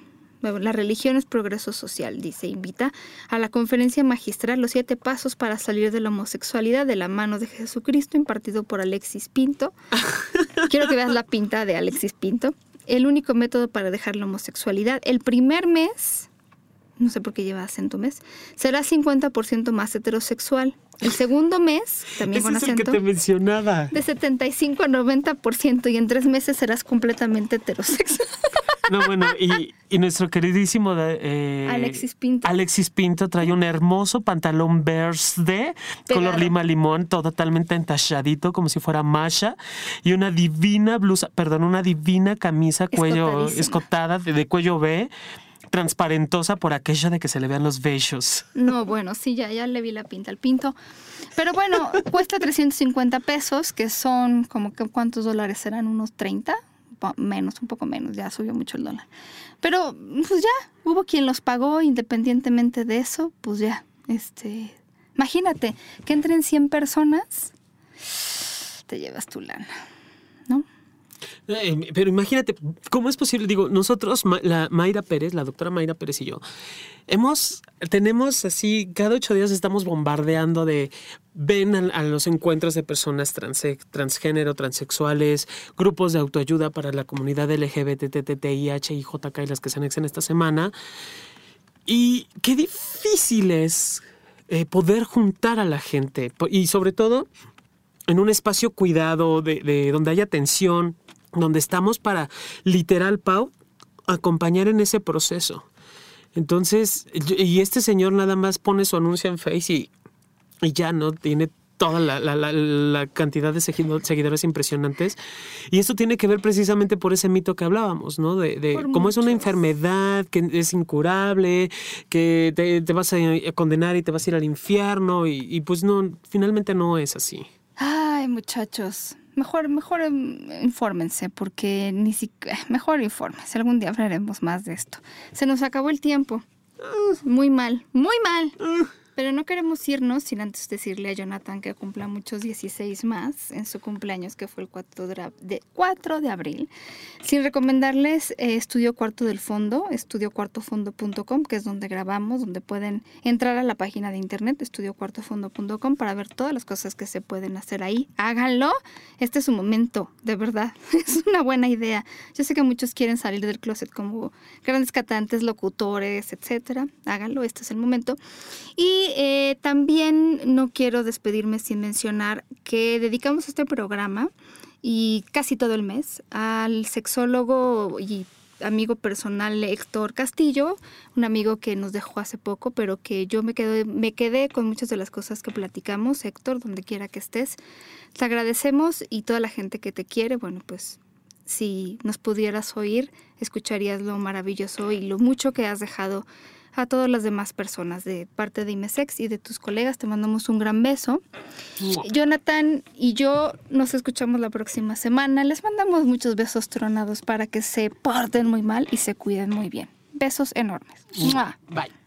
la religión es progreso social, dice, invita a la conferencia magistral Los siete pasos para salir de la homosexualidad de la mano de Jesucristo, impartido por Alexis Pinto. Quiero que veas la pinta de Alexis Pinto. El único método para dejar la homosexualidad. El primer mes, no sé por qué lleva acento mes, será 50% más heterosexual. El segundo mes, también con acento. Es el que te mencionaba. De 75 a 90% y en tres meses serás completamente heterosexual. No, bueno, y, nuestro queridísimo eh, Alexis Pinto. Alexis Pinto trae un hermoso pantalón verde, color lima limón, todo totalmente entachadito, como si fuera Masha, y una divina blusa, perdón, una divina camisa cuello escotada de, cuello B transparentosa por aquello de que se le vean los bellos. No, bueno, sí, ya, ya le vi la pinta al pinto. Pero bueno, cuesta 350 pesos, que son como que cuántos dólares serán, unos 30, menos, un poco menos, ya subió mucho el dólar. Pero pues ya, hubo quien los pagó independientemente de eso, pues ya, este, imagínate que entren 100 personas, te llevas tu lana, ¿no? Eh, pero imagínate, ¿cómo es posible? Digo, nosotros, la Mayra Pérez, la doctora Mayra Pérez y yo, hemos, tenemos así, cada ocho días estamos bombardeando de, ven a, los encuentros de personas trans, transgénero, transexuales, grupos de autoayuda para la comunidad LGBTTIH y JK y las que se anexen esta semana. Y qué difícil es eh, poder juntar a la gente y sobre todo en un espacio cuidado, de donde haya atención, donde estamos para, literal, Pau, acompañar en ese proceso. Entonces, y este señor nada más pone su anuncio en Face y, y ya no tiene toda la, la, la, cantidad de seguidores impresionantes. Y esto tiene que ver precisamente por ese mito que hablábamos, ¿no? De, de cómo es una enfermedad que es incurable, que te, te, vas a condenar y te vas a ir al infierno. Y, y pues no, finalmente no es así. Ay, muchachos, mejor, mejor em, infórmense, porque ni siquiera, mejor infórmense. Algún día hablaremos más de esto. Se nos acabó el tiempo. Muy mal, muy mal. Pero no queremos irnos sin antes decirle a Jonathan que cumpla muchos 16 más en su cumpleaños, que fue el 4 de, 4 de abril, sin recomendarles eh, Estudio Cuarto del Fondo, estudiocuartofondo.com, que es donde grabamos, donde pueden entrar a la página de internet, estudiocuartofondo.com, para ver todas las cosas que se pueden hacer ahí. Háganlo. Este es su momento, de verdad. Es una buena idea. Yo sé que muchos quieren salir del closet como grandes cantantes, locutores, etcétera. Háganlo, este es el momento. Y eh, también no quiero despedirme sin mencionar que dedicamos este programa y casi todo el mes al sexólogo y amigo personal Héctor Castillo, un amigo que nos dejó hace poco, pero que yo me quedé, me quedé con muchas de las cosas que platicamos. Héctor, donde quiera que estés, te agradecemos y toda la gente que te quiere, bueno, pues si nos pudieras oír, escucharías lo maravilloso y lo mucho que has dejado a todas las demás personas de parte de IMESEX y de tus colegas. Te mandamos un gran beso. Jonathan y yo nos escuchamos la próxima semana. Les mandamos muchos besos tronados para que se porten muy mal y se cuiden muy bien. Besos enormes. Bye.